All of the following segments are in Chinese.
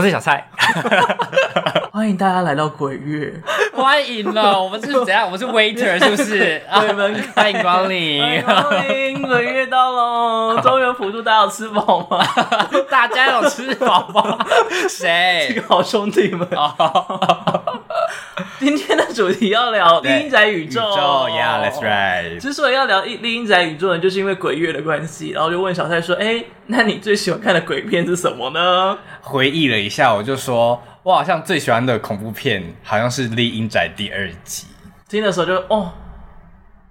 我是小蔡，欢迎大家来到鬼月，欢迎了，我们是怎样？我们是 waiter 是不是？鬼门欢迎光临，欢迎鬼月到喽！中原普渡，大家有吃饱吗？大家有吃饱吗？谁？这个好兄弟们。今天的主题要聊厉阴宅宇宙，宇宙，Yeah，that's right。之所以要聊厉阴宅宇宙呢，就是因为鬼月的关系，然后就问小蔡说：“哎，那你最喜欢看的鬼片是什么呢？”回忆了一下，我就说：“我好像最喜欢的恐怖片好像是《厉阴宅》第二集。”听的时候就哦，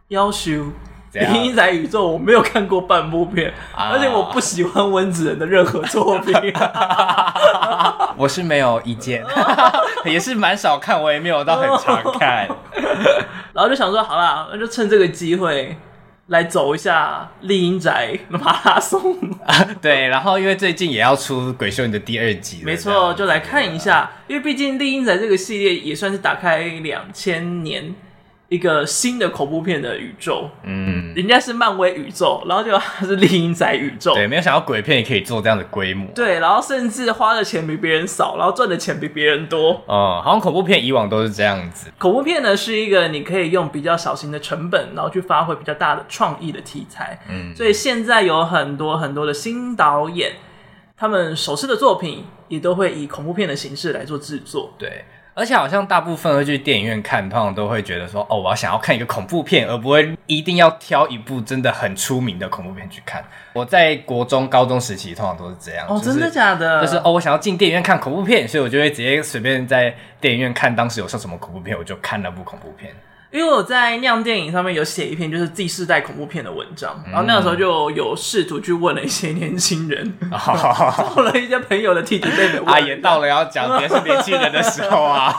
夭寿。厉阴宅宇宙我没有看过半部片，啊、而且我不喜欢温子仁的任何作品。我是没有意见，也是蛮少看，我也没有到很常看。然后就想说，好啦，那就趁这个机会来走一下丽英宅马拉松。对，然后因为最近也要出《鬼秀》你》的第二集，没错，就来看一下。因为毕竟丽英宅这个系列也算是打开两千年。一个新的恐怖片的宇宙，嗯，人家是漫威宇宙，然后就他是厉阴宅宇宙，对，没有想到鬼片也可以做这样的规模，对，然后甚至花的钱比别人少，然后赚的钱比别人多，哦、嗯，好像恐怖片以往都是这样子，恐怖片呢是一个你可以用比较小型的成本，然后去发挥比较大的创意的题材，嗯，所以现在有很多很多的新导演，他们首次的作品也都会以恐怖片的形式来做制作，对。而且好像大部分会去电影院看，通常都会觉得说，哦，我要想要看一个恐怖片，而不会一定要挑一部真的很出名的恐怖片去看。我在国中、高中时期通常都是这样。哦，真的假的？就是哦，我想要进电影院看恐怖片，所以我就会直接随便在电影院看当时有上什么恐怖片，我就看那部恐怖片。因为我在酿电影上面有写一篇就是第四代恐怖片的文章，然后那个时候就有试图去问了一些年轻人，问了一些朋友的弟弟妹妹。啊，也到了要讲别是年轻人的时候啊，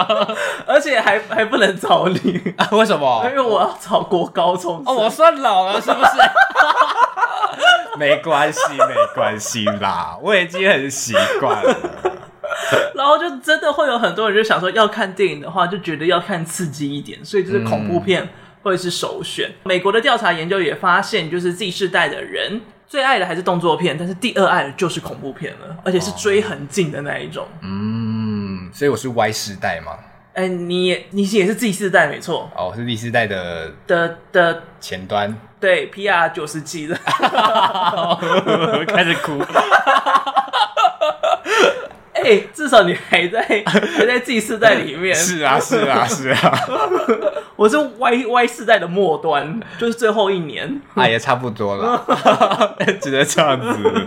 而且还还不能找你，啊，为什么？因为我要找国高中哦，我算老了是不是？没关系，没关系啦，我已经很习惯了。然后就真的会有很多人就想说，要看电影的话，就觉得要看刺激一点，所以就是恐怖片会是首选。嗯、美国的调查研究也发现，就是 Z 世代的人最爱的还是动作片，但是第二爱的就是恐怖片了，而且是追很近的那一种。嗯，所以我是 Y 世代吗？哎，你也你也是 Z 世代没错。哦，我是 Z 世代的的的前端。对，PR 九十几的，开始哭。哎，至少你还在 还在 Z 世代里面。是啊，是啊，是啊。我是 Y Y 世代的末端，就是最后一年。啊，也差不多了，只能这样子。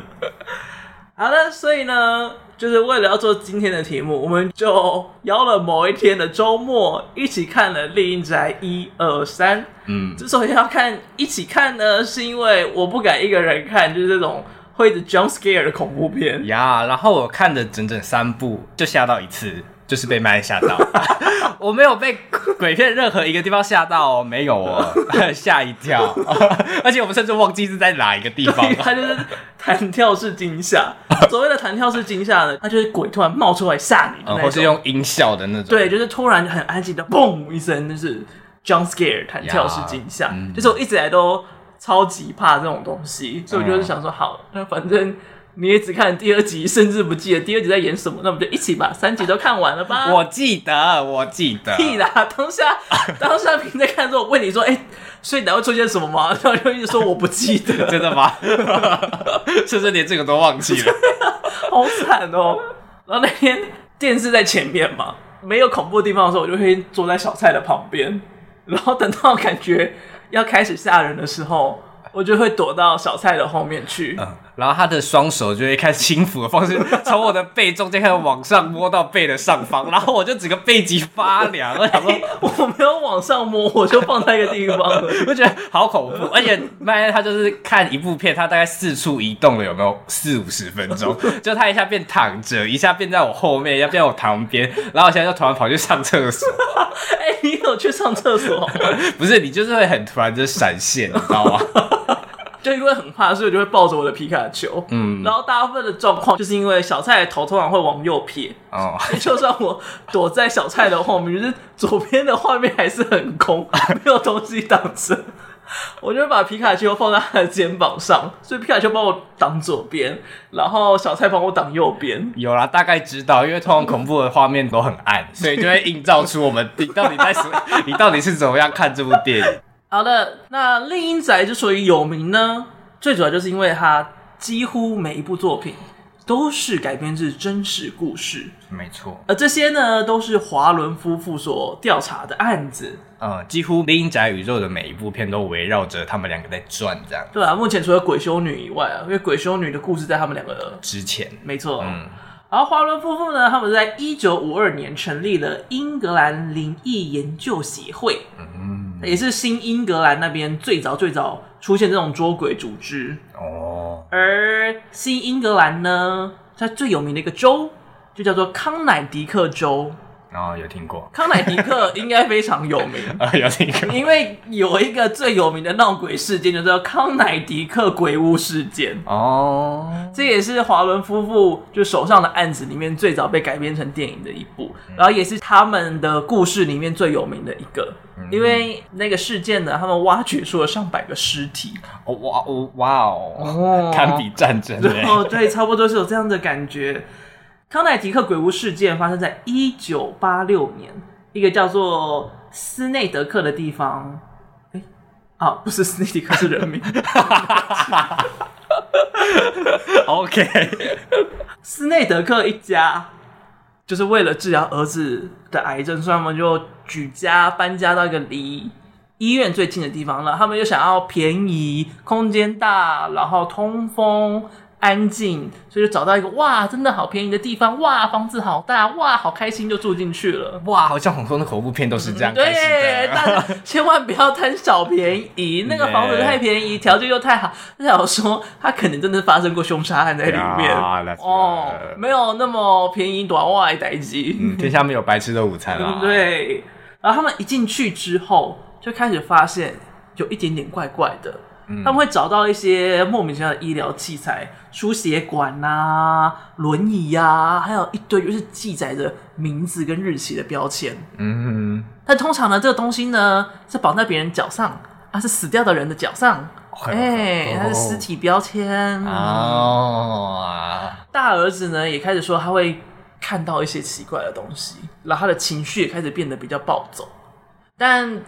好的，所以呢，就是为了要做今天的题目，我们就邀了某一天的周末一起看了《厉阴宅》一二三。嗯，之所以要看一起看呢，是因为我不敢一个人看，就是这种。会的 jump scare 的恐怖片呀，yeah, 然后我看了整整三部，就吓到一次，就是被 麦吓到。我没有被鬼片任何一个地方吓到哦，没有哦，吓一跳。而且我们甚至忘记是在哪一个地方。它就是弹跳式惊吓。所谓的弹跳式惊吓呢，它就是鬼突然冒出来吓你，或是用音效的那种。对，就是突然很安静的嘣一声，就是 jump scare 弹跳式惊吓。就是我一直来都。超级怕这种东西，所以我就是想说，好，那反正你也只看第二集，甚至不记得第二集在演什么，那我们就一起把三集都看完了吧。我记得，我记得。屁啦！当下 当下平在看的时候，我问你说，哎、欸，所以你会出现什么吗？然后就一直说我不记得，真的吗？甚至连这个都忘记了，好惨哦。然后那天电视在前面嘛，没有恐怖的地方的时候，我就会坐在小蔡的旁边，然后等到感觉。要开始吓人的时候，我就会躲到小菜的后面去。然后他的双手就会开始轻抚的方式，从我的背中间开始往上摸到背的上方，然后我就整个背脊发凉。我想说，我没有往上摸，我就放在一个地方，我觉得好恐怖。而且麦恩他就是看一部片，他大概四处移动了有没有四五十分钟？就他一下变躺着，一下变在我后面，一下变在我旁边，然后我现在就突然跑去上厕所。哎、欸，你有去上厕所吗？不是，你就是会很突然就闪现，你知道吗？就因为很怕，所以我就会抱着我的皮卡丘。嗯，然后大部分的状况就是因为小蔡的头通常会往右撇。哦，就算我躲在小蔡的后面，就是左边的画面还是很空，没有东西挡着。我就把皮卡丘放在他的肩膀上，所以皮卡丘帮我挡左边，然后小蔡帮我挡右边。有啦，大概知道，因为通常恐怖的画面都很暗，所以就会映照出我们你到底在什么，你到底是怎么样看这部电影。好的，那《厉阴宅》之所以有名呢，最主要就是因为它几乎每一部作品。都是改编自真实故事，没错。而这些呢，都是华伦夫妇所调查的案子。呃，几乎《厉阴宅》宇宙的每一部片都围绕着他们两个在转，这样。对啊，目前除了鬼修女以外啊，因为鬼修女的故事在他们两个之前，没错。嗯，然后华伦夫妇呢，他们在一九五二年成立了英格兰灵异研究协会，嗯，也是新英格兰那边最早最早出现这种捉鬼组织哦。而新英格兰呢，它最有名的一个州就叫做康乃狄克州。哦，有听过。康乃狄克应该非常有名 啊，有听过。因为有一个最有名的闹鬼事件，就叫康乃狄克鬼屋事件。哦，这也是华伦夫妇就手上的案子里面最早被改编成电影的一部，嗯、然后也是他们的故事里面最有名的一个。嗯、因为那个事件呢，他们挖掘出了上百个尸体。哦哇哦哇哦，堪比战争。哦，对，差不多是有这样的感觉。康乃狄克鬼屋事件发生在一九八六年，一个叫做斯内德克的地方。哎，啊，不是斯内迪克，是人名。OK，斯内德克一家就是为了治疗儿子的癌症，所以他们就举家搬家到一个离医院最近的地方了。他们又想要便宜、空间大，然后通风。安静，所以就找到一个哇，真的好便宜的地方，哇，房子好大，哇，好开心，就住进去了。哇，好像很多的恐怖片都是这样。嗯、对，大家千万不要贪小便宜，那个房子太便宜，条件又太好，就想说他可能真的发生过凶杀案在里面。哦，没有那么便宜，短袜待机。嗯，天下没有白吃的午餐啊、嗯。对，然后他们一进去之后，就开始发现有一点点怪怪的。他们会找到一些莫名其妙的医疗器材，输血管啊、轮椅啊，还有一堆就是记载着名字跟日期的标签。嗯哼，但通常呢，这个东西呢是绑在别人脚上，啊，是死掉的人的脚上，哎、欸，它是尸体标签。哦，大儿子呢也开始说他会看到一些奇怪的东西，然后他的情绪也开始变得比较暴走，但。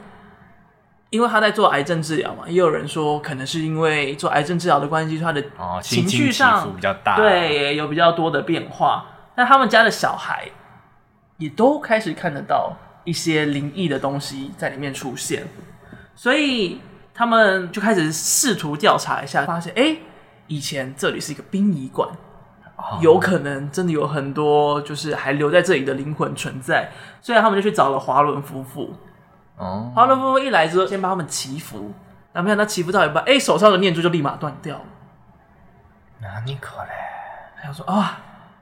因为他在做癌症治疗嘛，也有人说可能是因为做癌症治疗的关系，他的情绪上比较大，对，有比较多的变化。那他们家的小孩也都开始看得到一些灵异的东西在里面出现，所以他们就开始试图调查一下，发现哎，以前这里是一个殡仪馆，有可能真的有很多就是还留在这里的灵魂存在，所以他们就去找了华伦夫妇。哦，华伦夫妇一来之后，先把他们祈福，然后没想到祈福到一半，哎，手上的念珠就立马断掉了。那你可嘞？他就说啊、哦，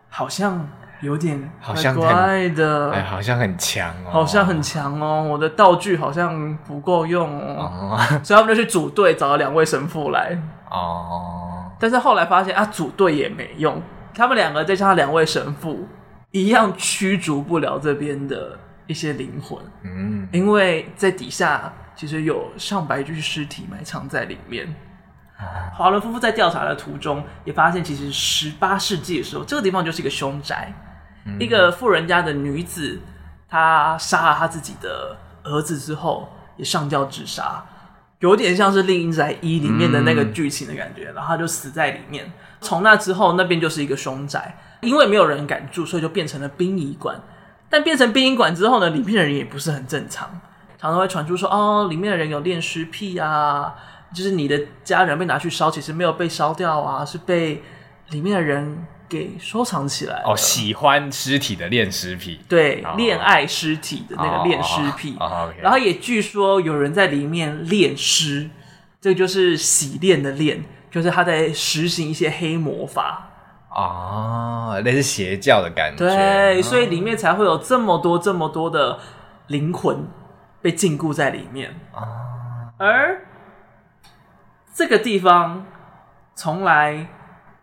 好像有点怪怪的，哎，好像很强哦，好像很强哦，我的道具好像不够用哦，哦所以他们就去组队找了两位神父来。哦，但是后来发现啊，组队也没用，他们两个再加上两位神父，一样驱逐不了这边的。一些灵魂，嗯，因为在底下其实有上百具尸体埋藏在里面。华伦夫妇在调查的途中也发现，其实十八世纪的时候，这个地方就是一个凶宅。嗯、一个富人家的女子，她杀了她自己的儿子之后，也上吊自杀，有点像是《另一宅一》里面的那个剧情的感觉。嗯、然后她就死在里面。从那之后，那边就是一个凶宅，因为没有人敢住，所以就变成了殡仪馆。但变成殡仪馆之后呢，里面的人也不是很正常，常常会传出说哦，里面的人有恋尸癖啊，就是你的家人被拿去烧，其实没有被烧掉啊，是被里面的人给收藏起来。哦，喜欢尸体的恋尸癖，对，恋、哦、爱尸体的那个恋尸癖。哦哦 okay、然后也据说有人在里面恋尸，这个就是洗练的练，就是他在实行一些黑魔法。哦，那是邪教的感觉，对，所以里面才会有这么多、这么多的灵魂被禁锢在里面。哦，而这个地方从来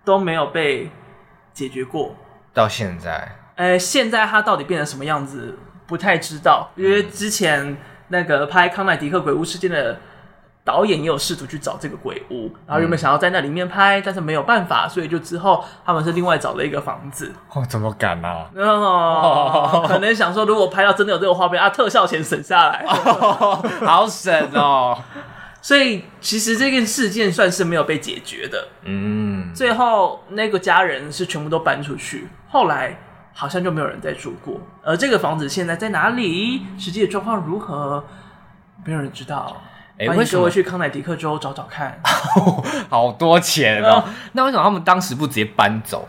都没有被解决过，到现在。呃，现在它到底变成什么样子，不太知道，因为之前那个拍康乃狄克鬼屋事件的导演也有试图去找这个鬼屋，然后原本想要在那里面拍，但是没有办法，所以就之后他们是另外找了一个房子。哦，怎么敢啊？哦，可能想说如果拍到真的有这个画面啊，特效钱省下来，哦，好省哦。所以其实这件事件算是没有被解决的。嗯，最后那个家人是全部都搬出去，后来好像就没有人再住过。而这个房子现在在哪里？实际的状况如何？没有人知道。哎，欢迎各位去康乃狄克州找找看，好多钱哦。那为什么他们当时不直接搬走？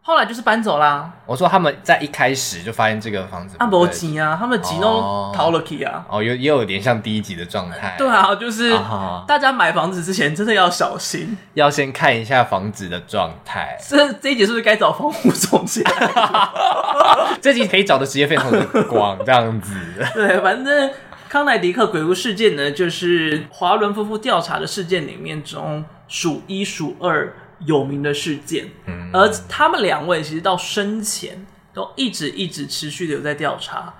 后来就是搬走啦。我说他们在一开始就发现这个房子，啊，没钱啊，他们钱都逃了去啊。哦，有也有点像第一集的状态。对啊，就是大家买房子之前真的要小心，要先看一下房子的状态。这这一集是不是该找房屋中介？这集可以找的职业非常的广，这样子。对，反正。康乃迪克鬼屋事件呢，就是华伦夫妇调查的事件里面中数一数二有名的事件。嗯，而他们两位其实到生前都一直一直持续的有在调查。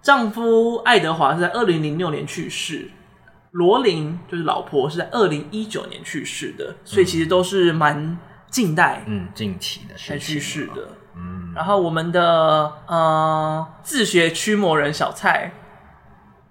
丈夫爱德华是在二零零六年去世，罗琳就是老婆是在二零一九年去世的，所以其实都是蛮近代，嗯，近期的才去世的。嗯，然后我们的呃自学驱魔人小蔡。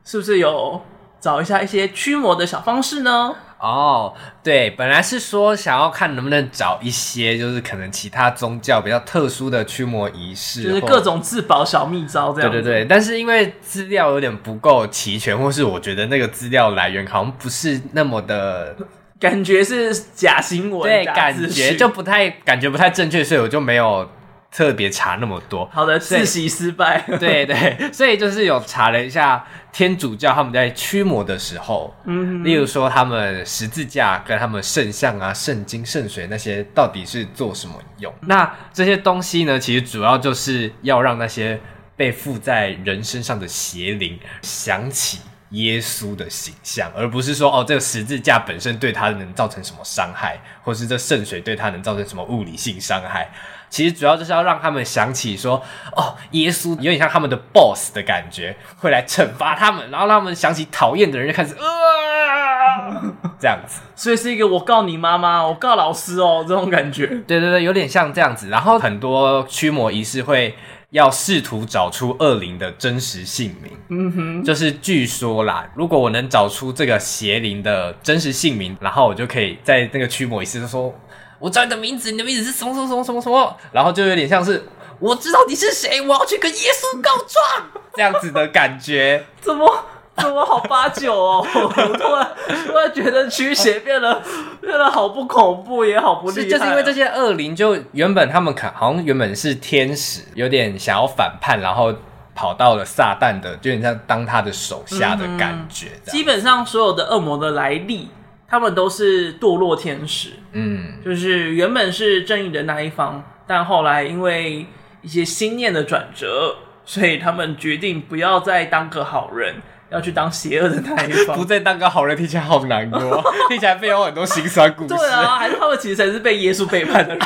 是不是有找一下一些驱魔的小方式呢？哦，对，本来是说想要看能不能找一些，就是可能其他宗教比较特殊的驱魔仪式，就是各种自保小秘招这样。对对对，但是因为资料有点不够齐全，或是我觉得那个资料来源好像不是那么的，感觉是假新闻，对，感觉就不太感觉不太正确，所以我就没有。特别查那么多，好的，自习失败。对对，所以就是有查了一下天主教他们在驱魔的时候，嗯，例如说他们十字架跟他们圣像啊、圣经、圣水那些到底是做什么用？那这些东西呢，其实主要就是要让那些被附在人身上的邪灵想起耶稣的形象，而不是说哦，这个十字架本身对他能造成什么伤害，或是这圣水对他能造成什么物理性伤害。其实主要就是要让他们想起说，哦，耶稣有点像他们的 boss 的感觉，会来惩罚他们，然后让他们想起讨厌的人就开始，啊，这样子。所以是一个我告你妈妈，我告老师哦，这种感觉。对对对，有点像这样子。然后很多驱魔仪式会要试图找出恶灵的真实姓名。嗯哼，就是据说啦，如果我能找出这个邪灵的真实姓名，然后我就可以在那个驱魔仪式就说。我知道你的名字，你的名字是什么什么什么什么什么，然后就有点像是我知道你是谁，我要去跟耶稣告状这样子的感觉，怎么怎么好八九哦？我突然突然觉得驱邪变得变得好不恐怖，也好不厉害，就是因为这些恶灵，就原本他们可好像原本是天使，有点想要反叛，然后跑到了撒旦的，就有点像当他的手下的感觉。嗯、基本上所有的恶魔的来历。他们都是堕落天使，嗯，就是原本是正义的那一方，但后来因为一些心念的转折，所以他们决定不要再当个好人，要去当邪恶的那一方。不再当个好人，听起来好难过，听起来背后有很多心酸故事。对啊，还是他们其实才是被耶稣背叛的人。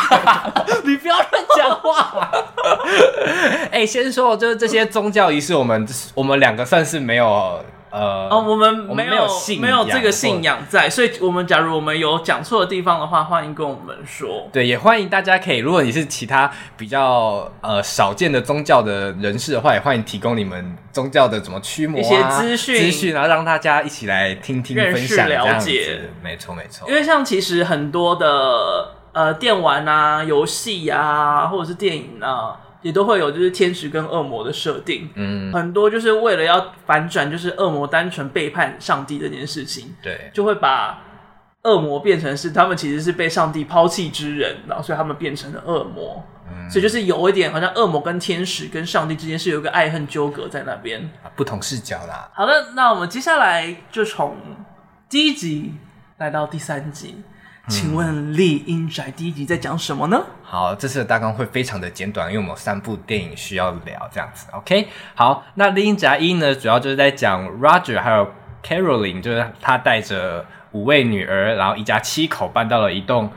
你不要乱讲话。哎、欸，先说，就是这些宗教仪式，我们我们两个算是没有。呃，哦，我们没有没有，信没有这个信仰在，所以我们假如我们有讲错的地方的话，欢迎跟我们说。对，也欢迎大家可以，如果你是其他比较呃少见的宗教的人士的话，也欢迎提供你们宗教的怎么驱魔、啊、一些资讯资讯，然后让大家一起来听听分享了解。没错没错，因为像其实很多的呃电玩啊、游戏啊，或者是电影啊。也都会有就是天使跟恶魔的设定，嗯，很多就是为了要反转，就是恶魔单纯背叛上帝这件事情，对，就会把恶魔变成是他们其实是被上帝抛弃之人，然后所以他们变成了恶魔，嗯，所以就是有一点好像恶魔跟天使跟上帝之间是有一个爱恨纠葛在那边，不同视角啦。好的，那我们接下来就从第一集来到第三集。请问《丽英宅》第一集在讲什么呢？好，这次的大纲会非常的简短，因为我们有三部电影需要聊，这样子。OK，好，那《丽英宅一》呢，主要就是在讲 Roger 还有 Caroline，就是他带着五位女儿，然后一家七口搬到了一栋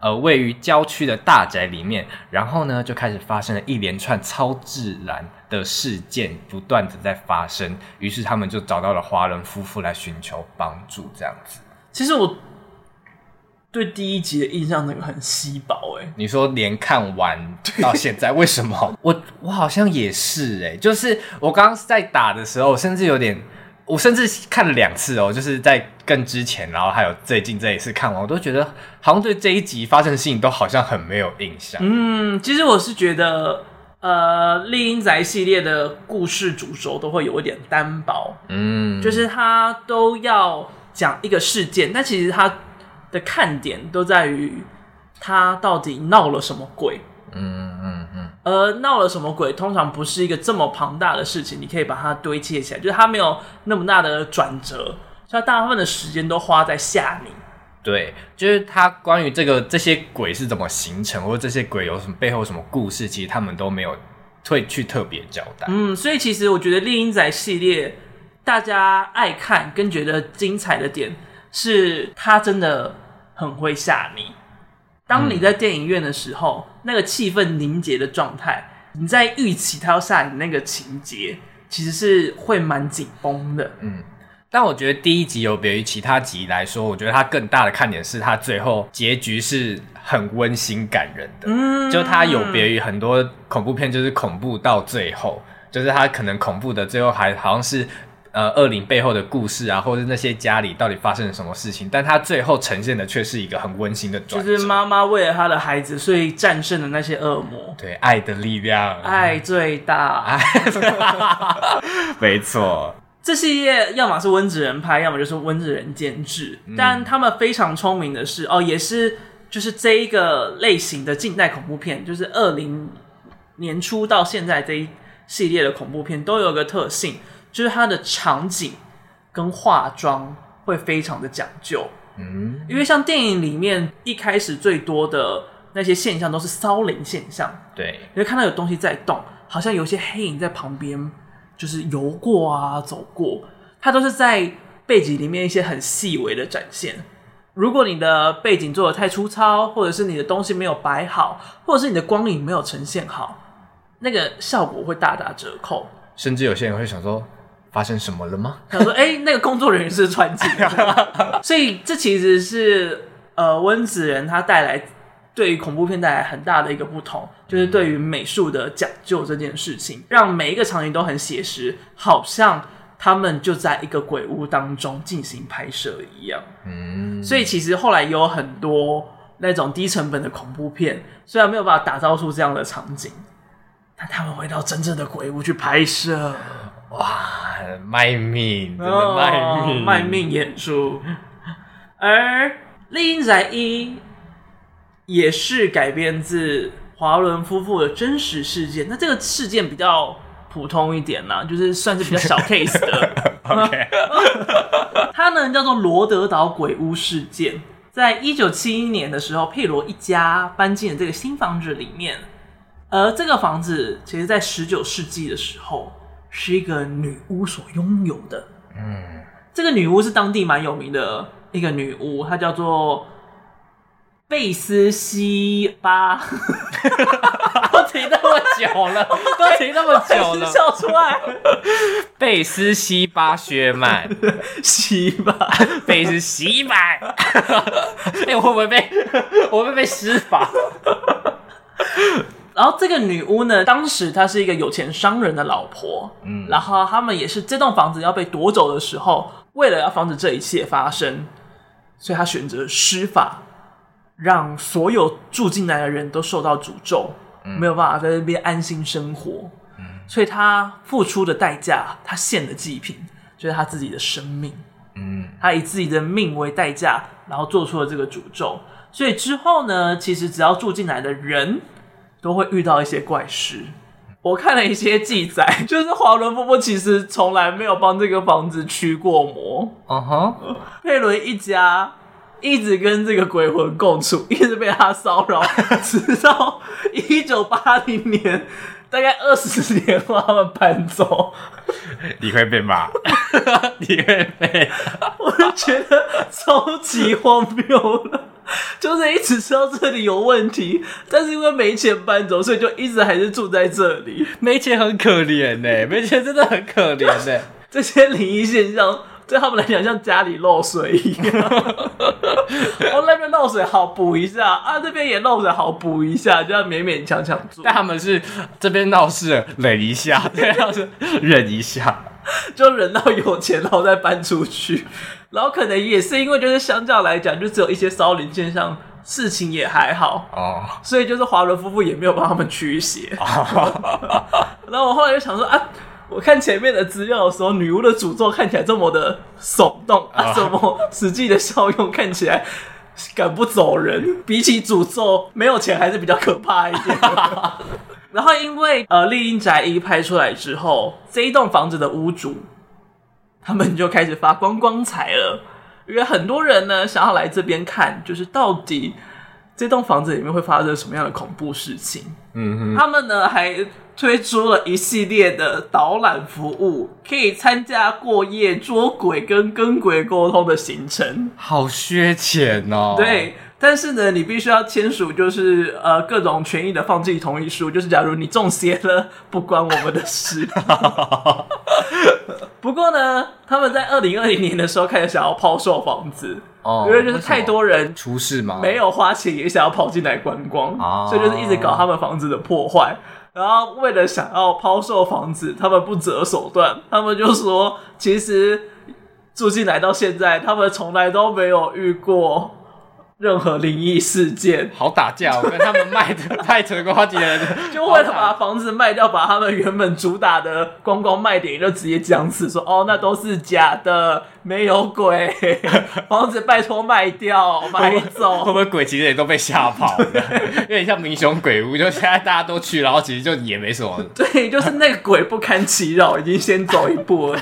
呃位于郊区的大宅里面，然后呢就开始发生了一连串超自然的事件，不断的在发生，于是他们就找到了华人夫妇来寻求帮助，这样子。其实我对第一集的印象那个很稀薄哎。你说连看完到现在，为什么？我我好像也是哎，就是我刚刚在打的时候，甚至有点。我甚至看了两次哦，就是在更之前，然后还有最近这一次看完，我都觉得好像对这一集发生的事情都好像很没有印象。嗯，其实我是觉得，呃，丽英宅系列的故事主轴都会有一点单薄，嗯，就是他都要讲一个事件，但其实他的看点都在于他到底闹了什么鬼。嗯嗯嗯，而闹了什么鬼？通常不是一个这么庞大的事情，你可以把它堆砌起来，就是它没有那么大的转折，所以大部分的时间都花在吓你。对，就是他关于这个这些鬼是怎么形成，或者这些鬼有什么背后什么故事，其实他们都没有会去特别交代。嗯，所以其实我觉得《猎鹰仔》系列大家爱看跟觉得精彩的点，是他真的很会吓你。当你在电影院的时候，嗯、那个气氛凝结的状态，你在预期他要吓你那个情节，其实是会蛮紧绷的。嗯，但我觉得第一集有别于其他集来说，我觉得它更大的看点是它最后结局是很温馨感人的。嗯，就它有别于很多恐怖片，就是恐怖到最后，就是它可能恐怖的最后还好像是。呃，恶灵背后的故事啊，或者那些家里到底发生了什么事情，但他最后呈现的却是一个很温馨的转折，就是妈妈为了她的孩子，所以战胜了那些恶魔。对，爱的力量，爱最大，爱没错。这系列要么是温子仁拍，要么就是温子仁监制，嗯、但他们非常聪明的是，哦，也是就是这一个类型的近代恐怖片，就是二零年初到现在这一系列的恐怖片都有个特性。就是它的场景跟化妆会非常的讲究，嗯，因为像电影里面一开始最多的那些现象都是骚灵现象，对，你会看到有东西在动，好像有些黑影在旁边就是游过啊走过，它都是在背景里面一些很细微的展现。如果你的背景做的太粗糙，或者是你的东西没有摆好，或者是你的光影没有呈现好，那个效果会大打折扣。甚至有些人会想说。发生什么了吗？他说：“哎、欸，那个工作人员是穿镜。”所以这其实是呃温子仁他带来对于恐怖片带来很大的一个不同，就是对于美术的讲究这件事情，让每一个场景都很写实，好像他们就在一个鬼屋当中进行拍摄一样。嗯，所以其实后来有很多那种低成本的恐怖片，虽然没有办法打造出这样的场景，但他们回到真正的鬼屋去拍摄。哇，卖命，真的卖命，哦、卖命演出。而《丽英仔一》也是改编自华伦夫妇的真实事件，那这个事件比较普通一点啦，就是算是比较小 case 的。OK，它呢叫做罗德岛鬼屋事件，在一九七一年的时候，佩罗一家搬进了这个新房子里面，而这个房子其实在十九世纪的时候。是一个女巫所拥有的。嗯，这个女巫是当地蛮有名的一个女巫，她叫做贝斯西巴。都停那么久了，都停那么久了，笑出来。贝斯西巴薛曼，西巴，贝斯西巴。哎，我会不会被我会不会被施法？然后这个女巫呢，当时她是一个有钱商人的老婆，嗯，然后他们也是这栋房子要被夺走的时候，为了要防止这一切发生，所以她选择施法，让所有住进来的人都受到诅咒，嗯，没有办法在这边安心生活，嗯，所以她付出的代价，她献的祭品就是她自己的生命，嗯，她以自己的命为代价，然后做出了这个诅咒，所以之后呢，其实只要住进来的人。都会遇到一些怪事。我看了一些记载，就是华伦夫妇其实从来没有帮这个房子驱过魔。嗯哼、uh，huh. 佩伦一家一直跟这个鬼魂共处，一直被他骚扰，直到一九八零年，大概二十年后他们搬走。你会被骂，你会被，我就觉得超级荒谬了。就是一直知道这里有问题，但是因为没钱搬走，所以就一直还是住在这里。没钱很可怜呢，没钱真的很可怜呢。这些灵异现象对他们来讲像家里漏水一样。哦，那边漏水好补一下啊，这边也漏水好补一下，就要勉勉强强做。但他们是这边闹事忍一下，对，要是忍一下，就忍到有钱然后再搬出去。然后可能也是因为就是相较来讲，就只有一些骚灵现象。事情也还好哦，所以就是华伦夫妇也没有帮他们驱邪。然后我后来就想说啊，我看前面的资料的时候，女巫的诅咒看起来这么的耸动啊，什么实际的效用看起来 赶不走人，比起诅咒，没有钱还是比较可怕一点。然后因为呃，《丽英宅一》拍出来之后，这一栋房子的屋主他们就开始发光光彩了。因为很多人呢想要来这边看，就是到底这栋房子里面会发生什么样的恐怖事情。嗯哼，他们呢还推出了一系列的导览服务，可以参加过夜捉鬼跟跟鬼沟通的行程。好削钱哦！对。但是呢，你必须要签署，就是呃各种权益的放弃同意书，就是假如你中邪了，不关我们的事。不过呢，他们在二零二零年的时候开始想要抛售房子，哦，因为就是太多人出事嘛，没有花钱也想要跑进来观光，所以就是一直搞他们房子的破坏。然后为了想要抛售房子，他们不择手段，他们就说，其实住进来到现在，他们从来都没有遇过。任何灵异事件，好打架！我跟他们卖的太成功，好几人就为了把房子卖掉，把他们原本主打的观光卖点就直接僵持，说哦，那都是假的，没有鬼，房子拜托卖掉，买走。会不会鬼其实也都被吓跑了？有点像民雄鬼屋，就现在大家都去，然后其实就也没什么。对，就是那个鬼不堪其扰，已经先走一步了。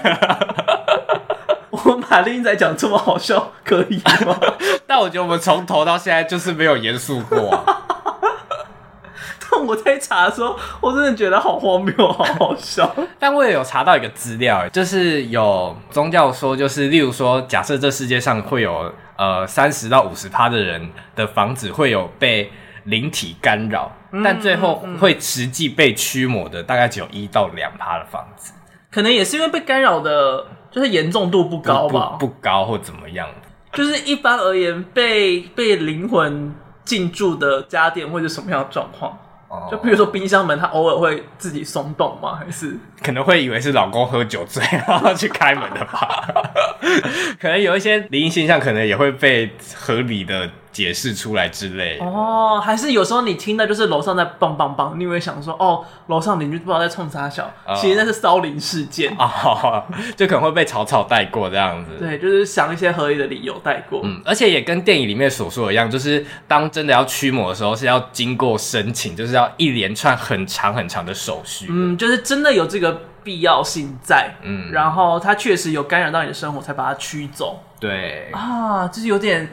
我把厉阴宅讲这么好笑，可以吗？但我觉得我们从头到现在就是没有严肃过啊。但我在查的时候，我真的觉得好荒谬，好好笑。但我也有查到一个资料，就是有宗教说，就是例如说，假设这世界上会有呃三十到五十趴的人的房子会有被灵体干扰，嗯，但最后会实际被驱魔的大概只有一到两趴的房子。可能也是因为被干扰的，就是严重度不高吧，不，高或怎么样。就是一般而言，被被灵魂进驻的家电会是什么样的状况？哦，就比如说冰箱门，它偶尔会自己松动吗？还是可能会以为是老公喝酒醉然后去开门的吧？可能有一些灵异现象，可能也会被合理的。解释出来之类哦，还是有时候你听到就是楼上在梆梆梆，你会想说哦，楼上邻居不知道在冲啥小，哦、其实那是骚灵事件 哦，就可能会被草草带过这样子。对，就是想一些合理的理由带过。嗯，而且也跟电影里面所说的一样，就是当真的要驱魔的时候，是要经过申请，就是要一连串很长很长的手续。嗯，就是真的有这个必要性在。嗯，然后它确实有干扰到你的生活，才把它驱走。对啊，就是有点。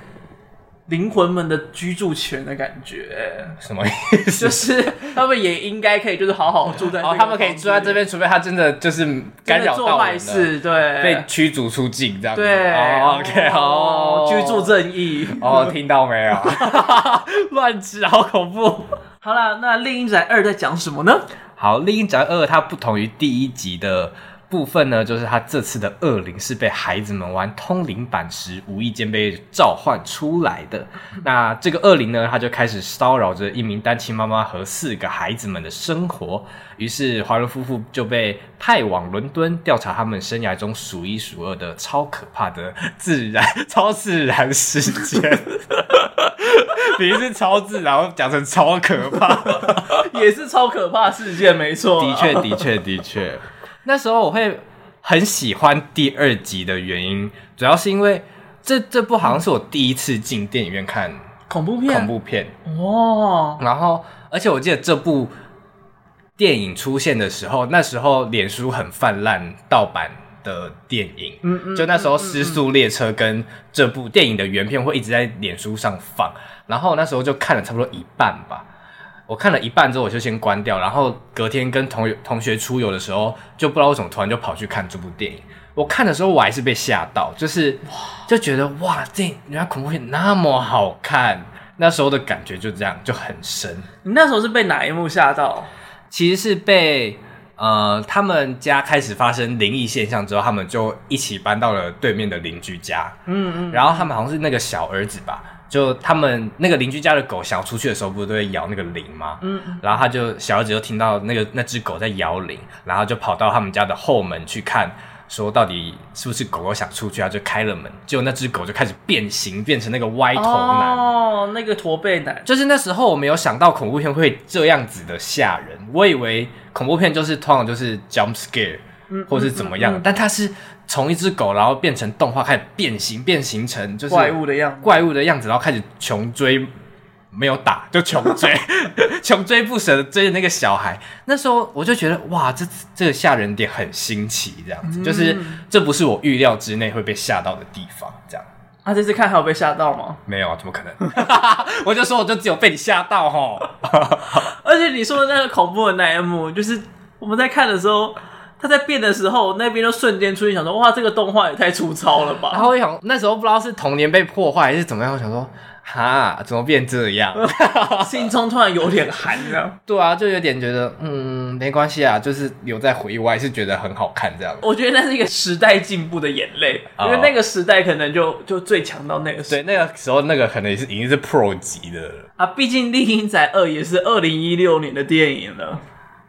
灵魂们的居住权的感觉，什么意思？就是他们也应该可以，就是好好住在哦，他们可以住在这边，除非他真的就是干扰到做坏事，对，被驱逐出境这样子。对，OK，好，居住正义。哦，听到没有？乱吃，好恐怖。好了，那《另一宅二》在讲什么呢？好，《另一宅二》它不同于第一集的。部分呢，就是他这次的恶灵是被孩子们玩通灵板时无意间被召唤出来的。那这个恶灵呢，他就开始骚扰着一名单亲妈妈和四个孩子们的生活。于是华伦夫妇就被派往伦敦调查他们生涯中数一数二的超可怕的自然超自然事件。你是超自然，讲成超可怕，也是超可怕事件，没错。的确，的确，的确。那时候我会很喜欢第二集的原因，主要是因为这这部好像是我第一次进电影院看恐怖片，恐怖片哦。然后，而且我记得这部电影出现的时候，那时候脸书很泛滥盗版的电影，嗯嗯，就那时候《失速列车》跟这部电影的原片会一直在脸书上放，然后那时候就看了差不多一半吧。我看了一半之后，我就先关掉，然后隔天跟同同学出游的时候，就不知道为什么突然就跑去看这部电影。我看的时候，我还是被吓到，就是就觉得哇，这原来恐怖片那么好看，那时候的感觉就这样就很深。你那时候是被哪一幕吓到？其实是被呃，他们家开始发生灵异现象之后，他们就一起搬到了对面的邻居家。嗯嗯，然后他们好像是那个小儿子吧。就他们那个邻居家的狗想要出去的时候，不是都会摇那个铃吗？嗯，然后他就小儿子就听到那个那只狗在摇铃，然后就跑到他们家的后门去看，说到底是不是狗狗想出去啊？就开了门，结果那只狗就开始变形，变成那个歪头男哦，那个驼背男。就是那时候我没有想到恐怖片会这样子的吓人，我以为恐怖片就是通常就是 jump scare，嗯，或是怎么样，嗯嗯嗯，但他是。从一只狗，然后变成动画，开始变形，变形成就是怪物的样子，怪物的样子，然后开始穷追，没有打，就穷追，穷追不舍的追着那个小孩。那时候我就觉得，哇，这这个吓人点很新奇，这样子，嗯、就是这不是我预料之内会被吓到的地方，这样。啊，这次看还有被吓到吗？没有啊，怎么可能？我就说，我就只有被你吓到齁。而且你说的那个恐怖的那一幕，就是我们在看的时候。他在变的时候，那边就瞬间出现，想说哇，这个动画也太粗糙了吧。然后我想，那时候不知道是童年被破坏还是怎么样，我想说，哈，怎么变这样？心中突然有点寒，这样。对啊，就有点觉得，嗯，没关系啊，就是留在回忆，我还是觉得很好看这样。我觉得那是一个时代进步的眼泪，哦、因为那个时代可能就就最强到那个时候。对，那个时候那个可能也是已经是 Pro 级的了啊。毕竟《厉阴宅二》也是二零一六年的电影了。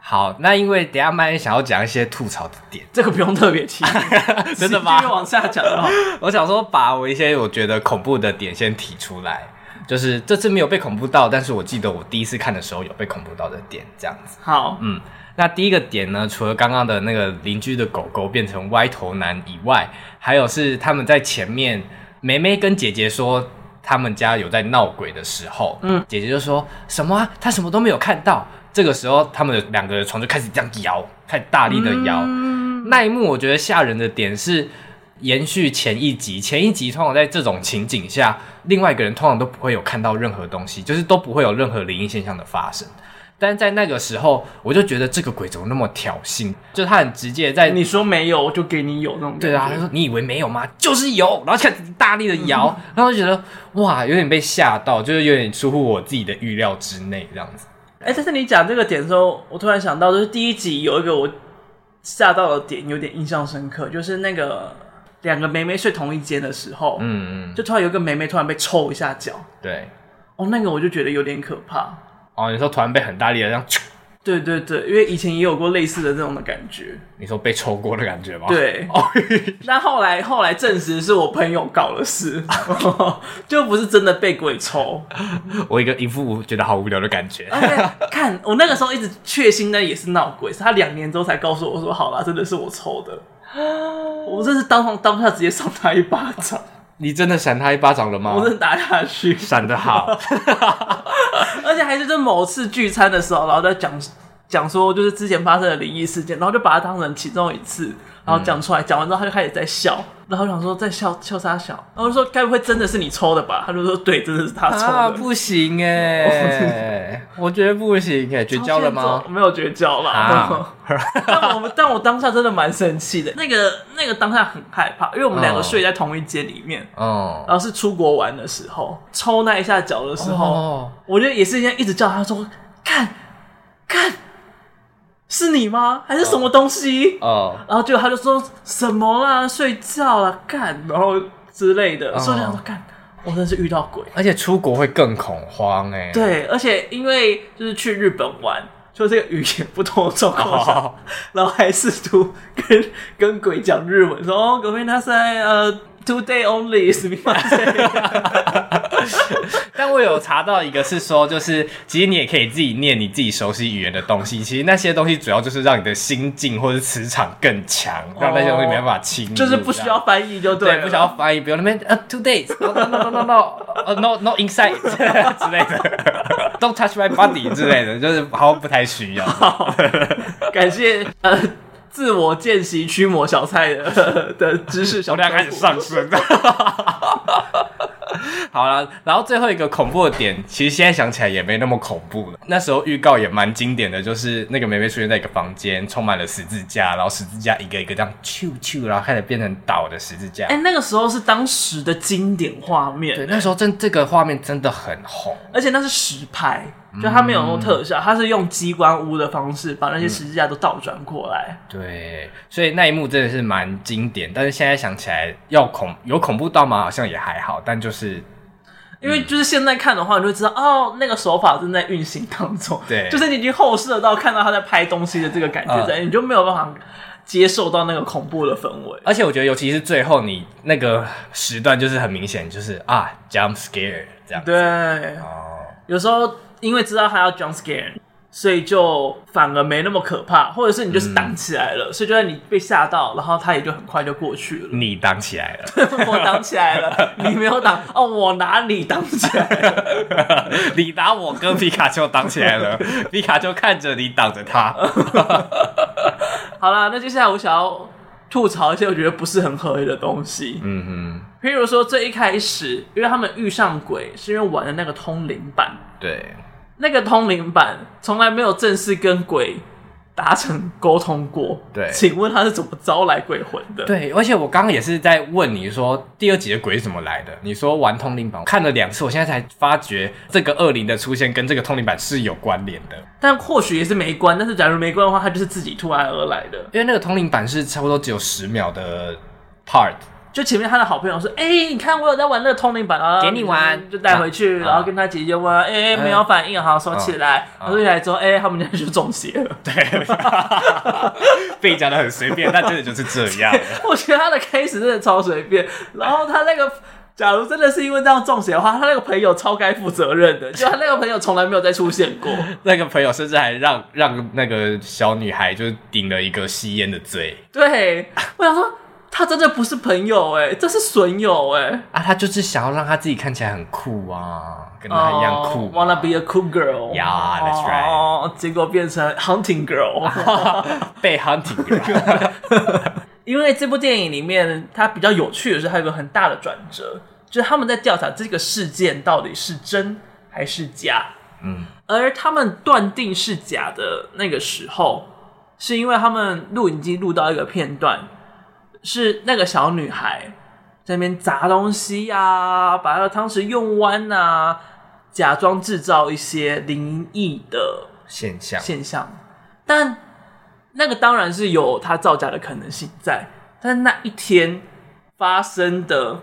好，那因为等下麦想要讲一些吐槽的点，这个不用特别提，真的吗？继续往下讲的话，我想说把我一些我觉得恐怖的点先提出来，就是这次没有被恐怖到，但是我记得我第一次看的时候有被恐怖到的点，这样子。好，嗯，那第一个点呢，除了刚刚的那个邻居的狗狗变成歪头男以外，还有是他们在前面，梅梅跟姐姐说他们家有在闹鬼的时候，嗯，姐姐就说什么啊，她什么都没有看到。这个时候，他们的两个床就开始这样摇，开始大力的摇。嗯、那一幕我觉得吓人的点是延续前一集，前一集通常在这种情景下，另外一个人通常都不会有看到任何东西，就是都不会有任何灵异现象的发生。但是在那个时候，我就觉得这个鬼怎么那么挑衅？就他很直接在你说没有，我就给你有那种感觉。对啊，他说你以为没有吗？就是有，然后开始大力的摇，嗯、然后就觉得哇，有点被吓到，就是有点出乎我自己的预料之内这样子。哎，但是你讲这个点的时候，我突然想到，就是第一集有一个我吓到的点，有点印象深刻，就是那个两个妹妹睡同一间的时候，嗯嗯，就突然有一个妹妹突然被抽一下脚，对，哦，那个我就觉得有点可怕。哦，你说突然被很大力的这样。对对对，因为以前也有过类似的这种的感觉。你说被抽过的感觉吗？对。那后来后来证实是我朋友搞的事，就不是真的被鬼抽。我一个一副觉得好无聊的感觉。Okay, 看我那个时候一直确信那也是闹鬼，是他两年之后才告诉我说：“好啦，真的是我抽的。”我真是当场当下直接扇他一巴掌。你真的闪他一巴掌了吗？我真的打下去，闪得好，而且还是在某次聚餐的时候，然后在讲讲说，就是之前发生的灵异事件，然后就把它当成其中一次，然后讲出来，讲、嗯、完之后他就开始在笑。然后想说在笑笑啥笑？然后就说该不会真的是你抽的吧？他就说对，真的是他抽的。啊，不行哎，我觉得不行哎，绝交了吗？没有绝交啦。啊、但我们但我当下真的蛮生气的，那个那个当下很害怕，因为我们两个睡在同一间里面，哦，然后是出国玩的时候抽那一下脚的时候，哦、我觉得也是一样，一直叫他说看看。是你吗？还是什么东西？哦，然后结果他就说什么啦，睡觉啦，干，然后之类的，所以我想说干，我真的是遇到鬼，而且出国会更恐慌哎。对，而且因为就是去日本玩，就这个语言不通的状况下，然后还试图跟跟鬼讲日文，说哦，ごめんなさい，呃。 Today only 是吗？但我有查到一个是说，就是其实你也可以自己念你自己熟悉语言的东西。其实那些东西主要就是让你的心境或者磁场更强，让那些东西没办法侵入。就是不需要翻译就对，对，不需要翻译，比如那边呃，two days，no no no no no，no no no inside 之类的，don't touch my body 之类的，就是好像不太需要。感谢呃。自我见习驱魔小菜的 的知识小，小量开始上升。好了，然后最后一个恐怖的点，其实现在想起来也没那么恐怖了。那时候预告也蛮经典的，就是那个梅梅出现在一个房间，充满了十字架，然后十字架一个一个这样咻咻，然后开始变成倒的十字架。哎、欸，那个时候是当时的经典画面。对，那时候真这个画面真的很红，而且那是实拍。就他没有用特效，他是用机关屋的方式把那些十字架都倒转过来。对，所以那一幕真的是蛮经典。但是现在想起来，要恐有恐怖到吗？好像也还好。但就是因为就是现在看的话，你就会知道哦，那个手法正在运行当中。对，就是你已经后设到看到他在拍东西的这个感觉在，你就没有办法接受到那个恐怖的氛围。而且我觉得，尤其是最后你那个时段，就是很明显，就是啊，jump scare 这样。对，哦，有时候。因为知道他要 jump scare，所以就反而没那么可怕，或者是你就是挡起来了，嗯、所以就算你被吓到，然后他也就很快就过去了。你挡起来了，我挡起来了，你没有挡哦，我拿你挡起来了，你拿我跟皮卡丘挡起来了，皮卡丘看着你挡着他。好了，那接下来我想要吐槽一些我觉得不是很合理的东西。嗯哼，譬如说最一开始，因为他们遇上鬼是因为玩的那个通灵版，对。那个通灵版从来没有正式跟鬼达成沟通过。对，请问他是怎么招来鬼魂的？对，而且我刚刚也是在问你说，第二集的鬼是怎么来的？你说玩通灵版，我看了两次，我现在才发觉这个恶灵的出现跟这个通灵版是有关联的。但或许也是没关。但是假如没关的话，它就是自己突然而来的。因为那个通灵版是差不多只有十秒的 part。就前面他的好朋友说：“哎、欸，你看我有在玩那个通灵板啊，给你玩，就带回去，啊、然后跟他姐姐玩，哎、欸，没有反应，好收起来。嗯”收起来之后，哎、欸，他们家就中邪了。对，被讲的很随便，但真的就是这样。我觉得他的开始真的超随便。然后他那个，假如真的是因为这样中邪的话，他那个朋友超该负责任的，就他那个朋友从来没有再出现过。那个朋友甚至还让让那个小女孩就顶了一个吸烟的罪。对，我想说。他真的不是朋友哎，这是损友哎啊！他就是想要让他自己看起来很酷啊，跟他一样酷。Oh, wanna be a cool girl? Yeah, that's right. 哦，结果变成 hunting girl，被 hunting girl。因为这部电影里面，它比较有趣的是，它有个很大的转折，就是他们在调查这个事件到底是真还是假。嗯，而他们断定是假的那个时候，是因为他们录影机录到一个片段。是那个小女孩在那边砸东西呀、啊，把那个汤匙用弯啊，假装制造一些灵异的现象现象。但那个当然是有他造假的可能性在，但那一天发生的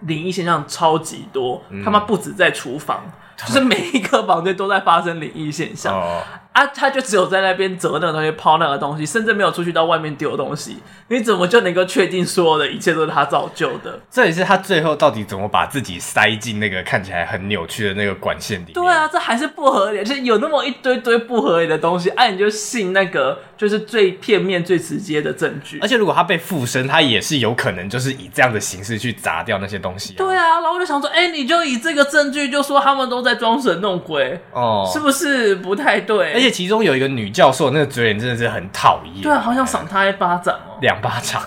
灵异现象超级多，嗯、他们不止在厨房，就是每一个房间都在发生灵异现象。哦啊，他就只有在那边折那个东西，抛那个东西，甚至没有出去到外面丢东西。你怎么就能够确定所有的一切都是他造就的？这也是他最后到底怎么把自己塞进那个看起来很扭曲的那个管线里面？对啊，这还是不合理。就是有那么一堆堆不合理的东西，哎、啊，你就信那个就是最片面、最直接的证据。而且如果他被附身，他也是有可能就是以这样的形式去砸掉那些东西、啊。对啊，然后我就想说，哎、欸，你就以这个证据就说他们都在装神弄鬼，哦，是不是不太对？而且其中有一个女教授，那个嘴脸真的是很讨厌。对啊，好想赏她一巴掌哦，两巴掌，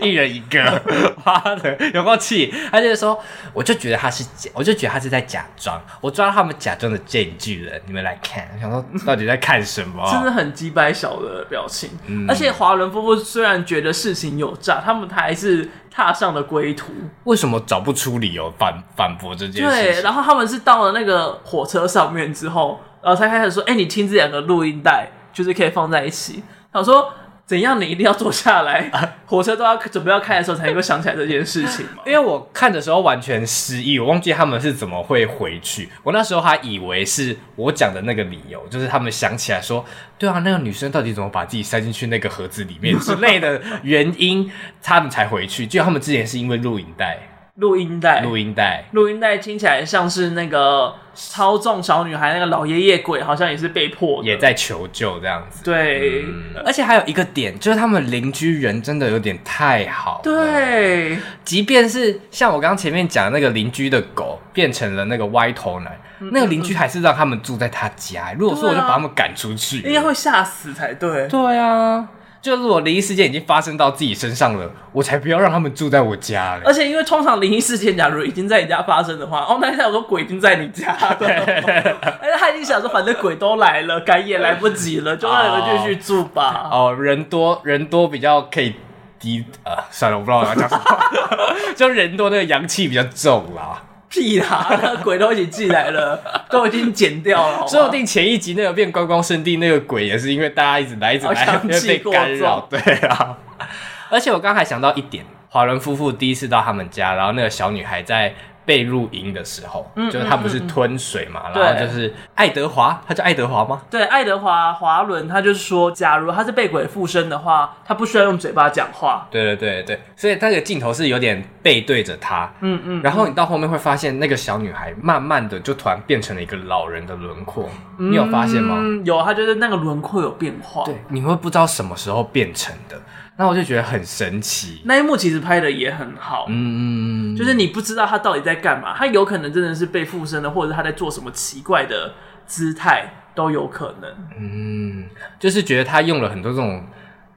一人一个，妈的，有够气！他就是说，我就觉得他是假，我就觉得他是在假装。我抓到他们假装的这一句了，你们来看，想说到底在看什么？真的很鸡掰小的表情。嗯、而且华伦夫妇虽然觉得事情有诈，他们还是踏上了归途。为什么找不出理由反反驳这件事情？对，然后他们是到了那个火车上面之后。然后才开始说：“哎、欸，你听这两个录音带，就是可以放在一起。”他说：“怎样？你一定要坐下来，火车都要准备要开的时候，才能够想起来这件事情嘛。”因为我看的时候完全失忆，我忘记他们是怎么会回去。我那时候还以为是我讲的那个理由，就是他们想起来说：“对啊，那个女生到底怎么把自己塞进去那个盒子里面之类的原因，他们才回去。”就他们之前是因为录影带。录音带，录音带，录音带听起来像是那个操纵小女孩那个老爷爷鬼，好像也是被迫也在求救这样子。对、嗯，而且还有一个点，就是他们邻居人真的有点太好。对，即便是像我刚刚前面讲的那个邻居的狗变成了那个歪头男，嗯、那个邻居还是让他们住在他家。如果说我就把他们赶出去，应该会吓死才对。对啊。就是我灵异事件已经发生到自己身上了，我才不要让他们住在我家了。而且因为通常灵异事件，假如已经在你家发生的话，哦，那现在我说鬼已经在你家了，但 是他已经想说，反正鬼都来了，赶也来不及了，就让你们继续住吧。哦，人多人多比较可以低呃，算了，我不知道我要讲什么，就人多那个阳气比较重啦。屁啦，那鬼都一起寄来了，都已经剪掉了。说不定前一集那个变观光圣地那个鬼也是因为大家一直来一直来，因为被干扰。对啊，而且我刚还想到一点，华伦夫妇第一次到他们家，然后那个小女孩在。被入营的时候，嗯、就是他不是吞水嘛，嗯嗯、然后就是爱德华，他叫爱德华吗？对，爱德华华伦，他就是说，假如他是被鬼附身的话，他不需要用嘴巴讲话。对对对对，所以那个镜头是有点背对着他，嗯嗯，然后你到后面会发现，那个小女孩慢慢的就突然变成了一个老人的轮廓，嗯、你有发现吗？有，他就是那个轮廓有变化，对，你会不知道什么时候变成的。那我就觉得很神奇，那一幕其实拍的也很好，嗯，就是你不知道他到底在干嘛，他有可能真的是被附身了，或者是他在做什么奇怪的姿态都有可能，嗯，就是觉得他用了很多这种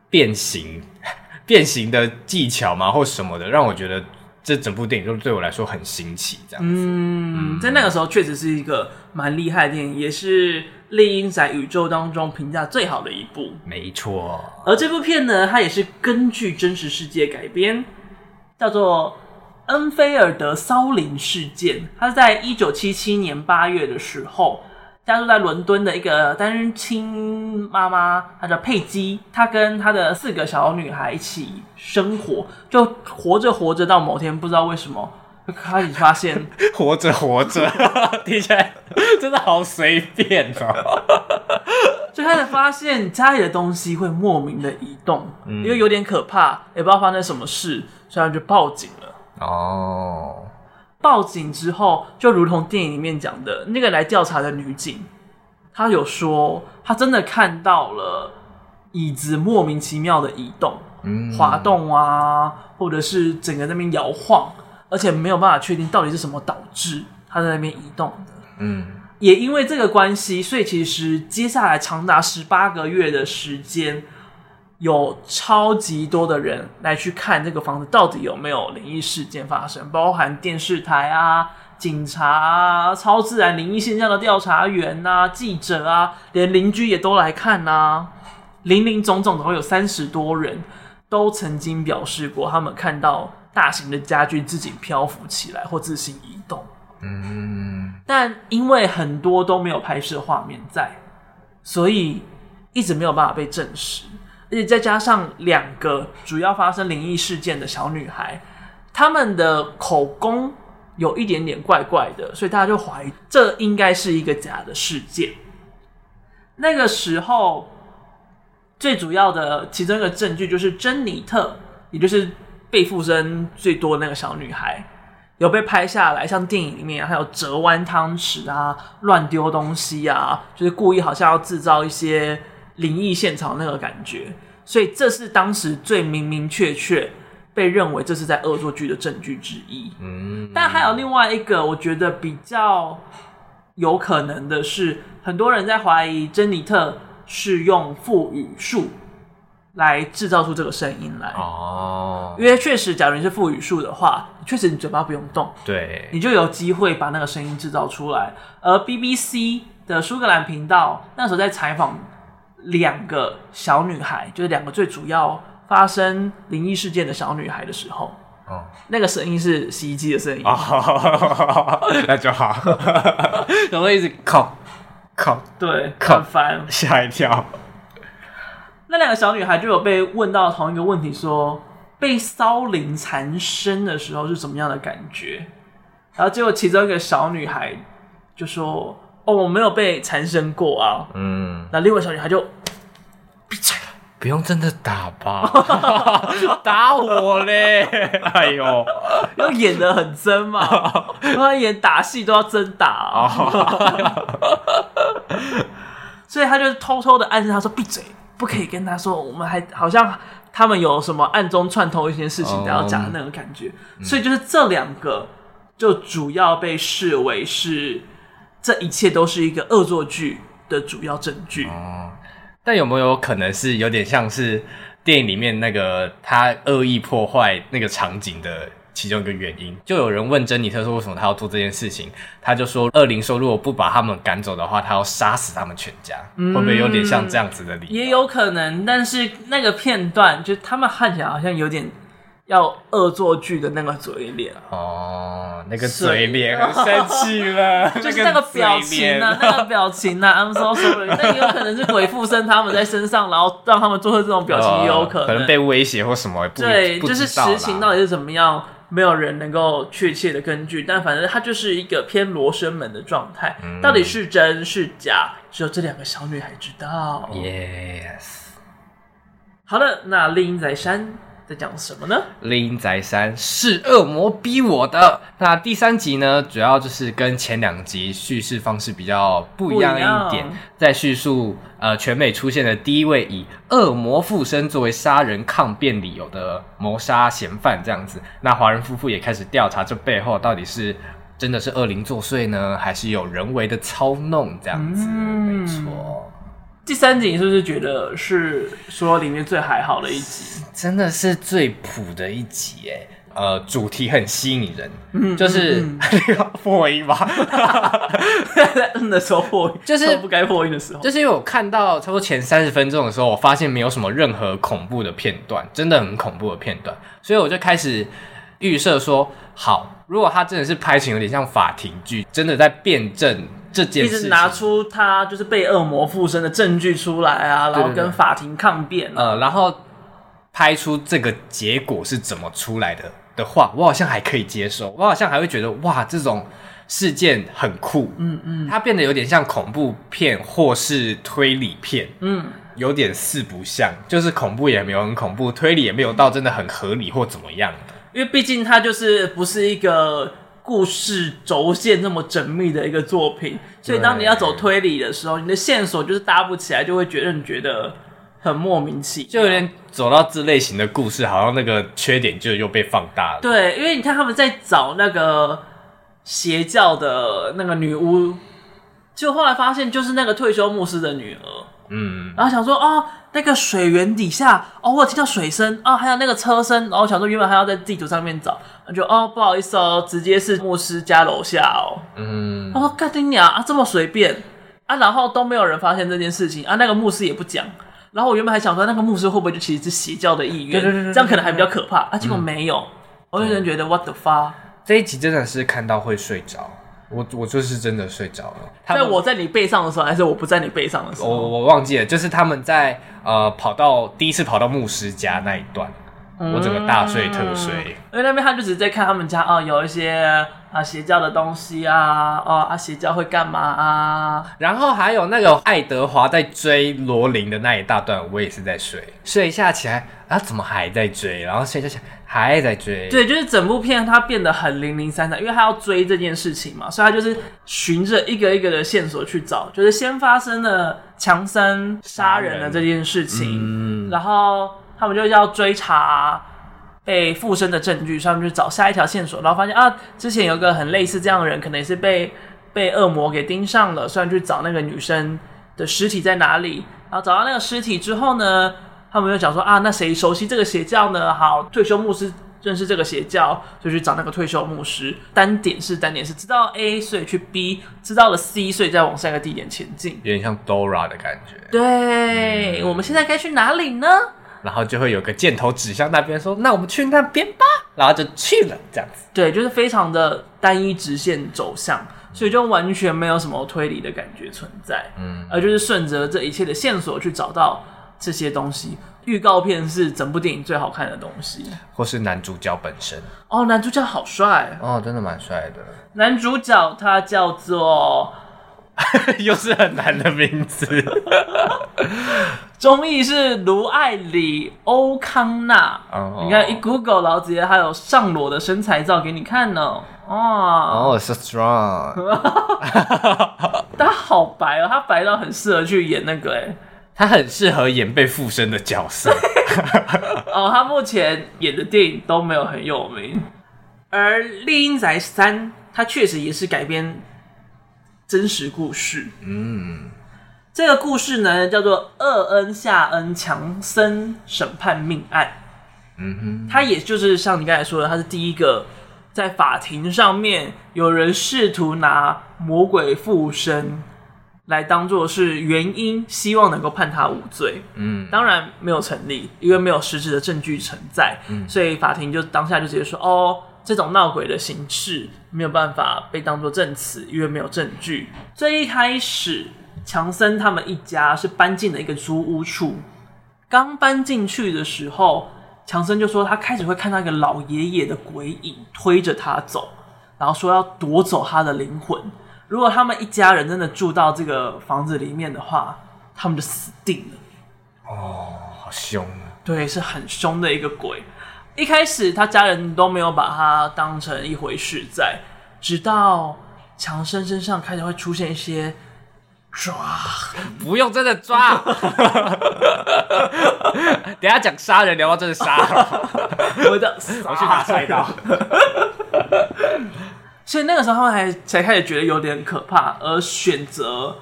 变形、变形的技巧嘛，或什么的，让我觉得。这整部电影就对我来说很新奇，这样子。嗯，在那个时候确实是一个蛮厉害的电影，也是厉阴宅宇宙当中评价最好的一部。没错。而这部片呢，它也是根据真实世界改编，叫做《恩菲尔德骚灵事件》。它是在一九七七年八月的时候。家住在伦敦的一个单亲妈妈，她叫佩姬，她跟她的四个小女孩一起生活，就活着活着到某天，不知道为什么就开始发现活 着活着，听起来真的好随便哦。就开始发现家里的东西会莫名的移动，嗯、因为有点可怕，也不知道发生什么事，所以他就报警了。哦。报警之后，就如同电影里面讲的那个来调查的女警，她有说，她真的看到了椅子莫名其妙的移动，嗯，滑动啊，或者是整个那边摇晃，而且没有办法确定到底是什么导致他在那边移动的。嗯，也因为这个关系，所以其实接下来长达十八个月的时间。有超级多的人来去看这个房子到底有没有灵异事件发生，包含电视台啊、警察啊、超自然灵异现象的调查员啊、记者啊，连邻居也都来看啊。林林总总总共有三十多人都曾经表示过，他们看到大型的家具自己漂浮起来或自行移动。嗯，但因为很多都没有拍摄画面在，所以一直没有办法被证实。而且再加上两个主要发生灵异事件的小女孩，她们的口供有一点点怪怪的，所以大家就怀疑这应该是一个假的事件。那个时候，最主要的其中一个证据就是珍妮特，也就是被附身最多的那个小女孩，有被拍下来，像电影里面还有折弯汤匙啊、乱丢东西啊，就是故意好像要制造一些。灵异现场那个感觉，所以这是当时最明明确确被认为这是在恶作剧的证据之一。嗯，但还有另外一个，我觉得比较有可能的是，很多人在怀疑珍妮特是用腹语术来制造出这个声音来。哦，因为确实，假如你是腹语术的话，确实你嘴巴不用动，对，你就有机会把那个声音制造出来。而 BBC 的苏格兰频道那时候在采访。两个小女孩，就是两个最主要发生灵异事件的小女孩的时候，哦，那个声音是洗衣机的声音，哦，那就好，然后一直靠靠，对，靠翻，吓一跳。那两个小女孩就有被问到同一个问题说，说被骚灵缠身的时候是什么样的感觉？然后结果其中一个小女孩就说。哦，我没有被缠身过啊。嗯，那另外小女孩就闭嘴了，不用真的打吧？打我嘞！哎呦，要演的很真嘛，他演打戏都要真打啊。所以他就偷偷的暗示他说闭嘴，不可以跟他说，我们还好像他们有什么暗中串通一些事情，然后讲的那种感觉。所以就是这两个就主要被视为是。这一切都是一个恶作剧的主要证据。哦，但有没有可能是有点像是电影里面那个他恶意破坏那个场景的其中一个原因？就有人问珍妮特说，为什么他要做这件事情，他就说恶灵说如果不把他们赶走的话，他要杀死他们全家。嗯，会不会有点像这样子的理由？也有可能，但是那个片段就他们看起来好像有点。要恶作剧的那个嘴脸哦，那个嘴脸很生气了，就是那个表情啊，那个表情啊，I'm so sorry，那有可能是鬼附身他们在身上，然后让他们做出这种表情，也有可能，可能被威胁或什么，对，就是实情到底是怎么样，没有人能够确切的根据，但反正它就是一个偏罗生门的状态，嗯、到底是真是假，只有这两个小女孩知道。Yes，好了，那另一座山。在讲什么呢？厉阴宅山是恶魔逼我的。那第三集呢，主要就是跟前两集叙事方式比较不一样一点，在叙述呃全美出现的第一位以恶魔附身作为杀人抗辩理由的谋杀嫌犯这样子。那华人夫妇也开始调查这背后到底是真的是恶灵作祟呢，还是有人为的操弄这样子？嗯、没错。第三集你是不是觉得是说里面最还好的一集？真的是最普的一集哎，呃，主题很吸引人，嗯，就是 破音吧，在嗯的时候破音，就是不该破音的时候，就是因为我看到差不多前三十分钟的时候，我发现没有什么任何恐怖的片段，真的很恐怖的片段，所以我就开始预设说，好，如果他真的是拍成有点像法庭剧，真的在辩证。这件事一直拿出他就是被恶魔附身的证据出来啊，然后跟法庭抗辩，呃，然后拍出这个结果是怎么出来的的话，我好像还可以接受，我好像还会觉得哇，这种事件很酷，嗯嗯，它变得有点像恐怖片或是推理片，嗯，有点四不像，就是恐怖也没有很恐怖，推理也没有到真的很合理或怎么样的，因为毕竟它就是不是一个。故事轴线这么缜密的一个作品，所以当你要走推理的时候，你的线索就是搭不起来，就会觉得你觉得很莫名其妙，就有点走到这类型的故事，好像那个缺点就又被放大了。对，因为你看他们在找那个邪教的那个女巫，就后来发现就是那个退休牧师的女儿，嗯，然后想说啊。哦那个水源底下，哦，我听到水声哦，还有那个车声，然后想说原本还要在地图上面找，就哦，不好意思哦，直接是牧师家楼下哦。嗯，他说干你娘啊，这么随便。啊，然后都没有人发现这件事情啊，那个牧师也不讲，然后我原本还想说那个牧师会不会就其实是邪教的意愿，对对对对，这样可能还比较可怕。啊，结果没有，嗯、我有点觉得 what the fuck，这一集真的是看到会睡着。我我就是真的睡着了。在我在你背上的时候，还是我不在你背上的时候？我我忘记了，就是他们在呃跑到第一次跑到牧师家那一段，嗯、我整个大睡特睡。因为那边他就只是在看他们家哦，有一些啊邪教的东西啊，哦啊邪教会干嘛啊？然后还有那个爱德华在追罗琳的那一大段，我也是在睡，睡一下起来啊，怎么还在追？然后睡一下起来。还在追，对，就是整部片它变得很零零散散，因为他要追这件事情嘛，所以他就是循着一个一个的线索去找，就是先发生了强森杀人的这件事情，嗯、然后他们就要追查被附身的证据，所以他们就找下一条线索，然后发现啊，之前有个很类似这样的人，可能也是被被恶魔给盯上了，所以去找那个女生的尸体在哪里，然后找到那个尸体之后呢，他们就讲说啊，那谁熟悉这个邪教呢？好，退休牧师认识这个邪教，就去找那个退休牧师。单点是单点是知道 A，所以去 B，知道了 C，所以再往下一个地点前进。有点像 Dora 的感觉。对，我们现在该去哪里呢？然后就会有个箭头指向那边，说：“那我们去那边吧。”然后就去了，这样子。对，就是非常的单一直线走向，所以就完全没有什么推理的感觉存在。嗯，而就是顺着这一切的线索去找到。这些东西，预告片是整部电影最好看的东西，或是男主角本身哦，男主角好帅哦，真的蛮帅的。男主角他叫做，又是很难的名字，中译是卢艾里欧康纳。哦，你看一 Google，然后直接还有上裸的身材照给你看呢。哦，哦，so strong，他好白哦，他白到很适合去演那个哎。他很适合演被附身的角色。哦，他目前演的电影都没有很有名，而《厉阴宅三》它确实也是改编真实故事。嗯，这个故事呢叫做厄恩夏恩强森审判命案。嗯哼，他也就是像你刚才说的，他是第一个在法庭上面有人试图拿魔鬼附身。来当做是原因，希望能够判他无罪。嗯，当然没有成立，因为没有实质的证据存在。嗯，所以法庭就当下就直接说：“哦，这种闹鬼的形式没有办法被当作证词，因为没有证据。”最一开始，强森他们一家是搬进了一个租屋处。刚搬进去的时候，强森就说他开始会看到一个老爷爷的鬼影推着他走，然后说要夺走他的灵魂。如果他们一家人真的住到这个房子里面的话，他们就死定了。哦，好凶啊！对，是很凶的一个鬼。一开始他家人都没有把他当成一回事在，直到强生身上开始会出现一些抓，不用真的抓。等下讲杀人，聊到真的杀了，我的，我去拿菜刀。所以那个时候他们还才开始觉得有点可怕，而选择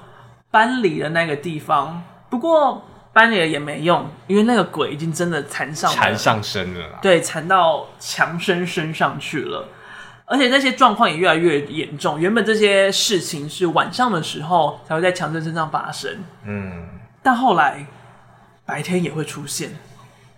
搬离了那个地方。不过搬离了也没用，因为那个鬼已经真的缠上缠上身了。对，缠到强生身上去了，而且那些状况也越来越严重。原本这些事情是晚上的时候才会在强生身上发生，嗯，但后来白天也会出现。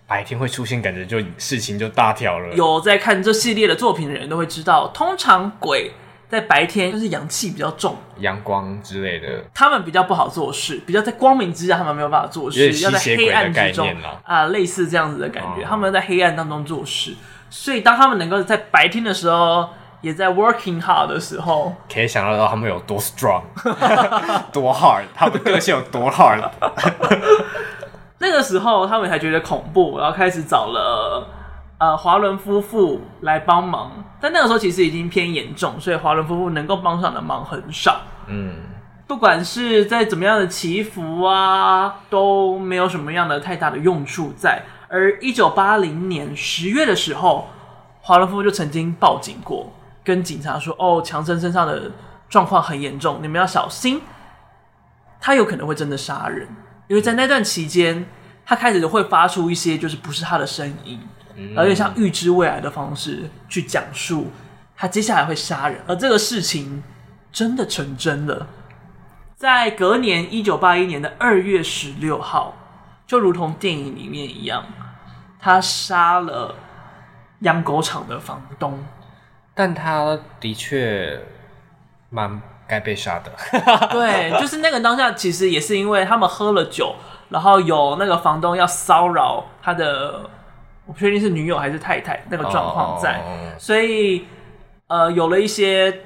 白天会出现，感觉就事情就大条了。有在看这系列的作品的人都会知道，通常鬼在白天就是阳气比较重，阳光之类的，他们比较不好做事，比较在光明之下他们没有办法做事，要在黑暗之中啊，类似这样子的感觉，哦、他们在黑暗当中做事。所以当他们能够在白天的时候，也在 working hard 的时候，可以想到他们有多 strong，多 hard，他们个性有多 hard。那个时候，他们才觉得恐怖，然后开始找了呃华伦夫妇来帮忙。但那个时候其实已经偏严重，所以华伦夫妇能够帮上的忙很少。嗯，不管是在怎么样的祈福啊，都没有什么样的太大的用处在。而一九八零年十月的时候，华伦夫妇就曾经报警过，跟警察说：“哦，强森身上的状况很严重，你们要小心，他有可能会真的杀人。”因为在那段期间，他开始会发出一些就是不是他的声音，嗯、而且像预知未来的方式去讲述他接下来会杀人，而这个事情真的成真了。在隔年一九八一年的二月十六号，就如同电影里面一样，他杀了养狗场的房东，但他的确蛮。该被杀的，对，就是那个当下，其实也是因为他们喝了酒，然后有那个房东要骚扰他的，我不确定是女友还是太太那个状况在，oh. 所以呃有了一些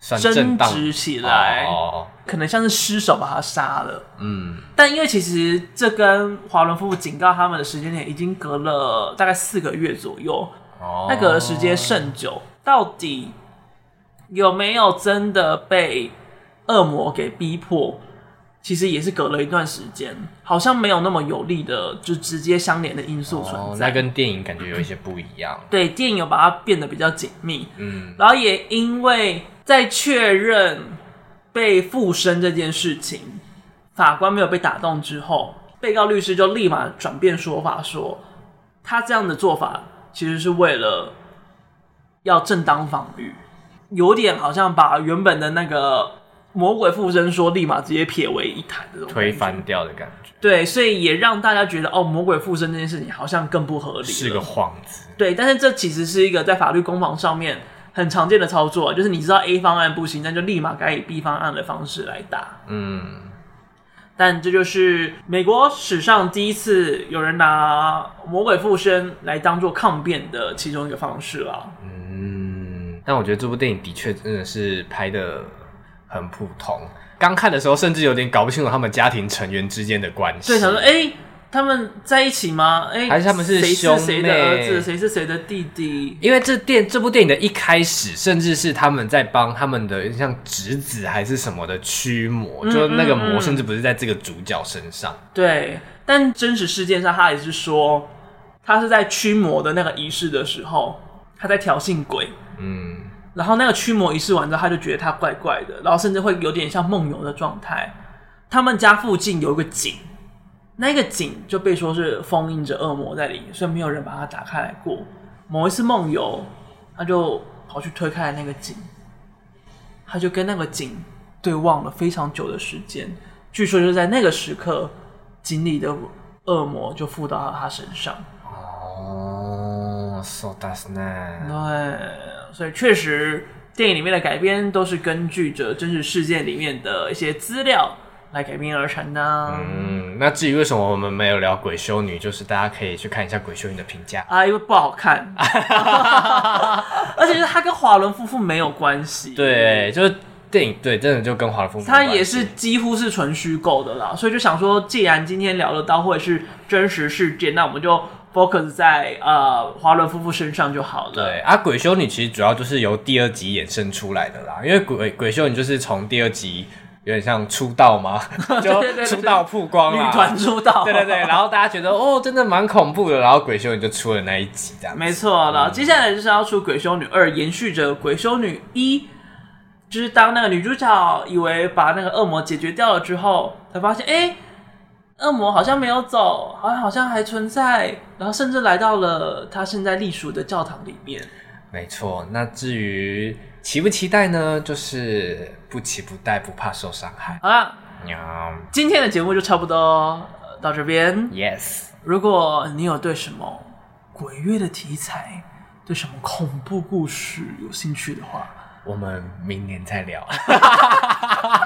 争执起来，oh. 可能像是失手把他杀了，嗯，mm. 但因为其实这跟华伦夫妇警告他们的时间点已经隔了大概四个月左右，oh. 那个时间甚久，到底。有没有真的被恶魔给逼迫？其实也是隔了一段时间，好像没有那么有力的就直接相连的因素存在。哦，那跟电影感觉有一些不一样。对，电影有把它变得比较紧密。嗯，然后也因为在确认被附身这件事情，法官没有被打动之后，被告律师就立马转变说法，说他这样的做法其实是为了要正当防御。有点好像把原本的那个魔鬼附身说立马直接撇为一谈的推翻掉的感觉。对，所以也让大家觉得哦，魔鬼附身这件事情好像更不合理，是个幌子。对，但是这其实是一个在法律攻防上面很常见的操作，就是你知道 A 方案不行，那就立马改以 B 方案的方式来打。嗯，但这就是美国史上第一次有人拿魔鬼附身来当做抗辩的其中一个方式了。嗯。但我觉得这部电影的确真的是拍得很普通。刚看的时候，甚至有点搞不清楚他们家庭成员之间的关系。对，想说，哎、欸，他们在一起吗？哎、欸，还是他们是兄？谁是谁的儿子？谁是谁的弟弟？因为这电这部电影的一开始，甚至是他们在帮他们的像侄子还是什么的驱魔，嗯嗯嗯，就那个魔甚至不是在这个主角身上。对，但真实事件上，他也是说，他是在驱魔的那个仪式的时候，他在挑衅鬼。嗯，然后那个驱魔仪式完之后，他就觉得他怪怪的，然后甚至会有点像梦游的状态。他们家附近有一个井，那个井就被说是封印着恶魔在里面，所以没有人把它打开来过。某一次梦游，他就跑去推开那个井，他就跟那个井对望了非常久的时间。据说就在那个时刻，井里的恶魔就附到了他身上。哦。对，所以确实电影里面的改编都是根据着真实事件里面的一些资料来改编而成的。嗯，那至于为什么我们没有聊鬼修女，就是大家可以去看一下鬼修女的评价啊，因为不好看，而且是他跟华伦夫妇没有关系。对，就是。电影对，真的就跟华伦夫妇，他也是几乎是纯虚构的啦，所以就想说，既然今天聊得到或者是真实事件，那我们就 focus 在呃华伦夫妇身上就好了。对啊，鬼修女其实主要就是由第二集衍生出来的啦，因为鬼鬼修女就是从第二集有点像出道嘛，就出道曝光了，女团出道，对对对，然后大家觉得哦，真的蛮恐怖的，然后鬼修女就出了那一集这样。没错了，嗯、接下来就是要出鬼修女二，延续着鬼修女一。就是当那个女主角以为把那个恶魔解决掉了之后，才发现，哎、欸，恶魔好像没有走，好像好像还存在，然后甚至来到了他现在隶属的教堂里面。没错，那至于期不期待呢？就是不期不待，不怕受伤害。好了，今天的节目就差不多到这边。Yes，如果你有对什么鬼月的题材，对什么恐怖故事有兴趣的话，我们明年再聊，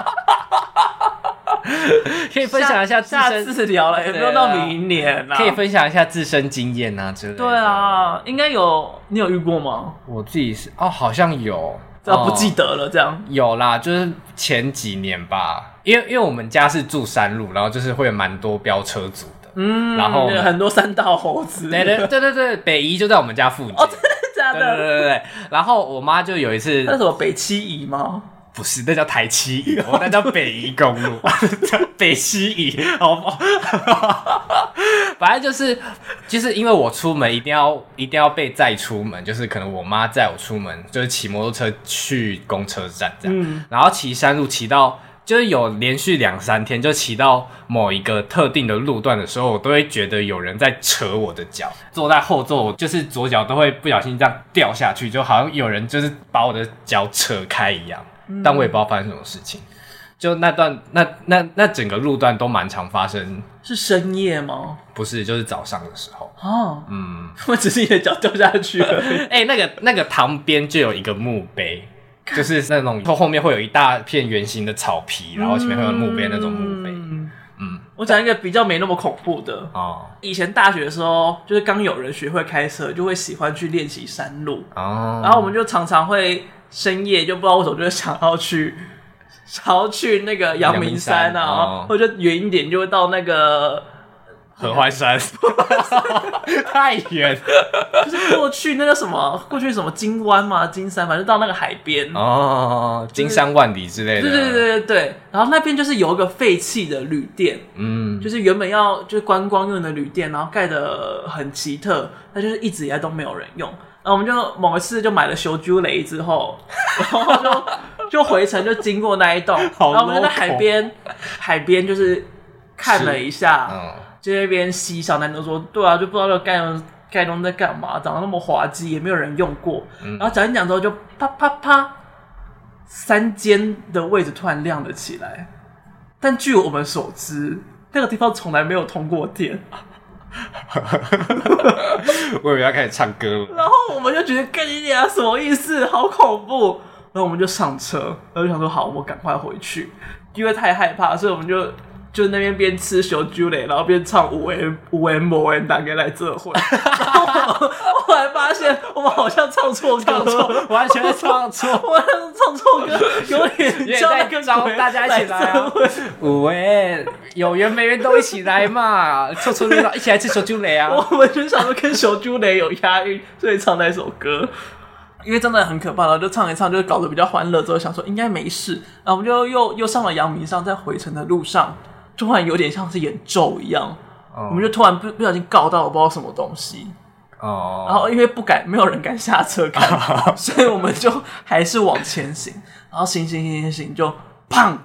可以分享一下自身下次聊了，也不用到明年啦。可以分享一下自身经验啊之类的。对啊，应该有，你有遇过吗？我自己是哦，好像有，这不记得了。这样、嗯、有啦，就是前几年吧，因为因为我们家是住山路，然后就是会有蛮多飙车族的，嗯，然后很多山道猴子，对对对对对，北宜就在我们家附近。哦对对对对对，然后我妈就有一次，那什么北七宜吗？不是，那叫台七宜，我 那叫北宜公路，叫 北西宜，好不好？反正就是，就是因为我出门一定要一定要被载出门，就是可能我妈载我出门，就是骑摩托车去公车站这样，嗯、然后骑山路骑到。就是有连续两三天，就骑到某一个特定的路段的时候，我都会觉得有人在扯我的脚。坐在后座，就是左脚都会不小心这样掉下去，就好像有人就是把我的脚扯开一样。嗯、但我也不知道发生什么事情。就那段，那那那整个路段都蛮常发生。是深夜吗？不是，就是早上的时候。哦，嗯，我只是你的脚掉下去了。哎、欸，那个那个旁边就有一个墓碑。就是那种后后面会有一大片圆形的草皮，然后前面会有墓碑那种墓碑。嗯，嗯我讲一个比较没那么恐怖的哦。以前大学的时候，就是刚有人学会开车，就会喜欢去练习山路。哦。然后我们就常常会深夜就不知道为什么，就会想要去，想要去那个阳明山啊，哦、或者远一点就会到那个。合欢山。太远，就是过去那个什么，过去什么金湾嘛，金山，反正到那个海边。哦，金山万里之类的。对对对对对，然后那边就是有一个废弃的旅店，嗯，就是原本要就是观光用的旅店，然后盖的很奇特，那就是一直以来都没有人用。然后我们就某一次就买了修珠雷之后，然后就就回程就经过那一栋，然后我们就在海边，海边就是看了一下。就那边西小男都说，对啊，就不知道这盖东盖东在干嘛，长得那么滑稽，也没有人用过。嗯、然后讲一讲之后，就啪啪啪，三间的位置突然亮了起来。但据我们所知，那个地方从来没有通过电。我以为要开始唱歌了。然后我们就觉得，干你娘什么意思？好恐怖！然后我们就上车，然后就想说，好，我赶快回去，因为太害怕，所以我们就。就那边边吃小猪嘞，然后边唱五 M 五 M 五 M 打给来这会，来发现我们好像唱错歌，完全唱错，我唱错歌，有点像那个招大家一起来啊！五 M 有缘没缘都一起来嘛，唱错了一起来吃小猪雷啊！我们就想说跟小猪雷有押韵，所以唱那首歌，因为真的很可怕，然后就唱一唱，就搞得比较欢乐，之后想说应该没事，然后我们就又又上了阳明山，在回程的路上。突然有点像是演咒一样，oh. 我们就突然不不小心告到了不知道什么东西哦，oh. 然后因为不敢，没有人敢下车看，oh. 所以我们就还是往前行，然后行行行行行就砰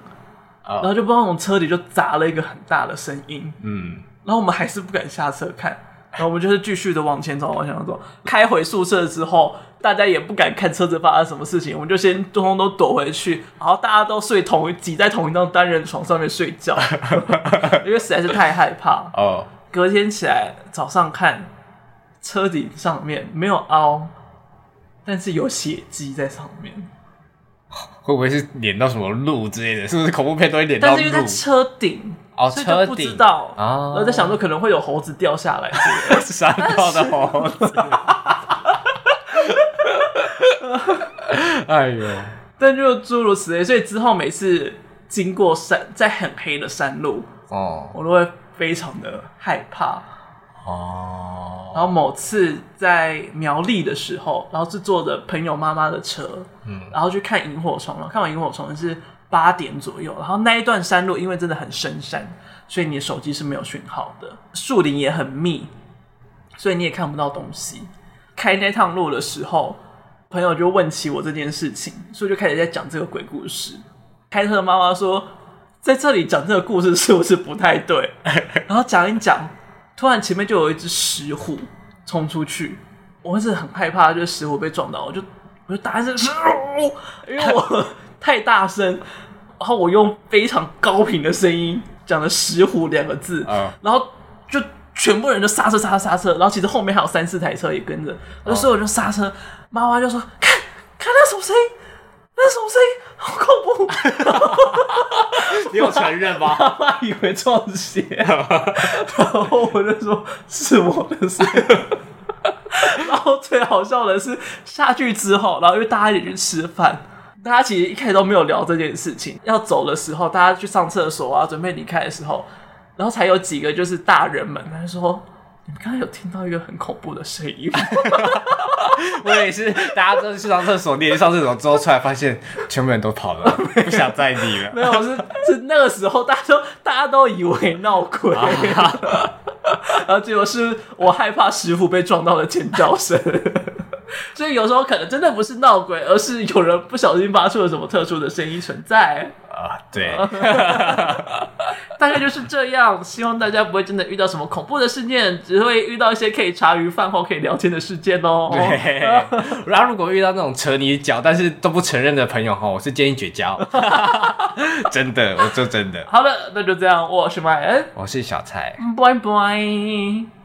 ，oh. 然后就不知道从车里就砸了一个很大的声音，嗯，然后我们还是不敢下车看，然后我们就是继续的往前走，往前走。开回宿舍之后，大家也不敢看车子发生什么事情，我们就先通通都躲回去，然后大家都睡同挤在同一张单人床上面睡觉，因为实在是太害怕。哦，隔天起来早上看车顶上面没有凹，但是有血迹在上面。会不会是碾到什么路之类的？是不是恐怖片都会连到路？但是因为在车顶哦，所以就不知道啊。我在想说可能会有猴子掉下来，山道的猴子。哎呦！但就诸如此类，所以之后每次经过山，在很黑的山路哦，我都会非常的害怕哦。然后某次在苗栗的时候，然后是坐着朋友妈妈的车，嗯，然后去看萤火虫了。看完萤火虫是八点左右，然后那一段山路因为真的很深山，所以你的手机是没有讯号的，树林也很密，所以你也看不到东西。开那趟路的时候。朋友就问起我这件事情，所以就开始在讲这个鬼故事。开车的妈妈说，在这里讲这个故事是不是不太对？然后讲一讲，突然前面就有一只石虎冲出去，我是很害怕，就是石虎被撞到，我就我就大声石虎，因为我 太大声，然后我用非常高频的声音讲了“石虎”两个字，然后就。全部人就刹车刹车刹车，然后其实后面还有三四台车也跟着，那时候我就刹车，妈妈就说：“看，看那什么声音，那什么声音，好恐怖！”你有承认吗？他妈以为撞邪，然后我就说是我的事。然后最好笑的是下去之后，然后因为大家一起去吃饭，大家其实一开始都没有聊这件事情。要走的时候，大家去上厕所啊，准备离开的时候。然后才有几个就是大人们，他说：“你们刚刚有听到一个很恐怖的声音。”我也是，大家都去上厕所，你也上厕所之后出来，发现全部人都跑了，不想再理了。没有，是是那个时候，大家都大家都以为闹鬼，然后结果是我害怕师傅被撞到了尖叫声。所以有时候可能真的不是闹鬼，而是有人不小心发出了什么特殊的声音存在。啊，对，大概就是这样。希望大家不会真的遇到什么恐怖的事件，只会遇到一些可以茶余饭后可以聊天的事件哦。对，然后如果遇到那种扯你脚但是都不承认的朋友哈，我是建议绝交。真的，我说真的。好了，那就这样。我是麦恩，我是小蔡，拜拜。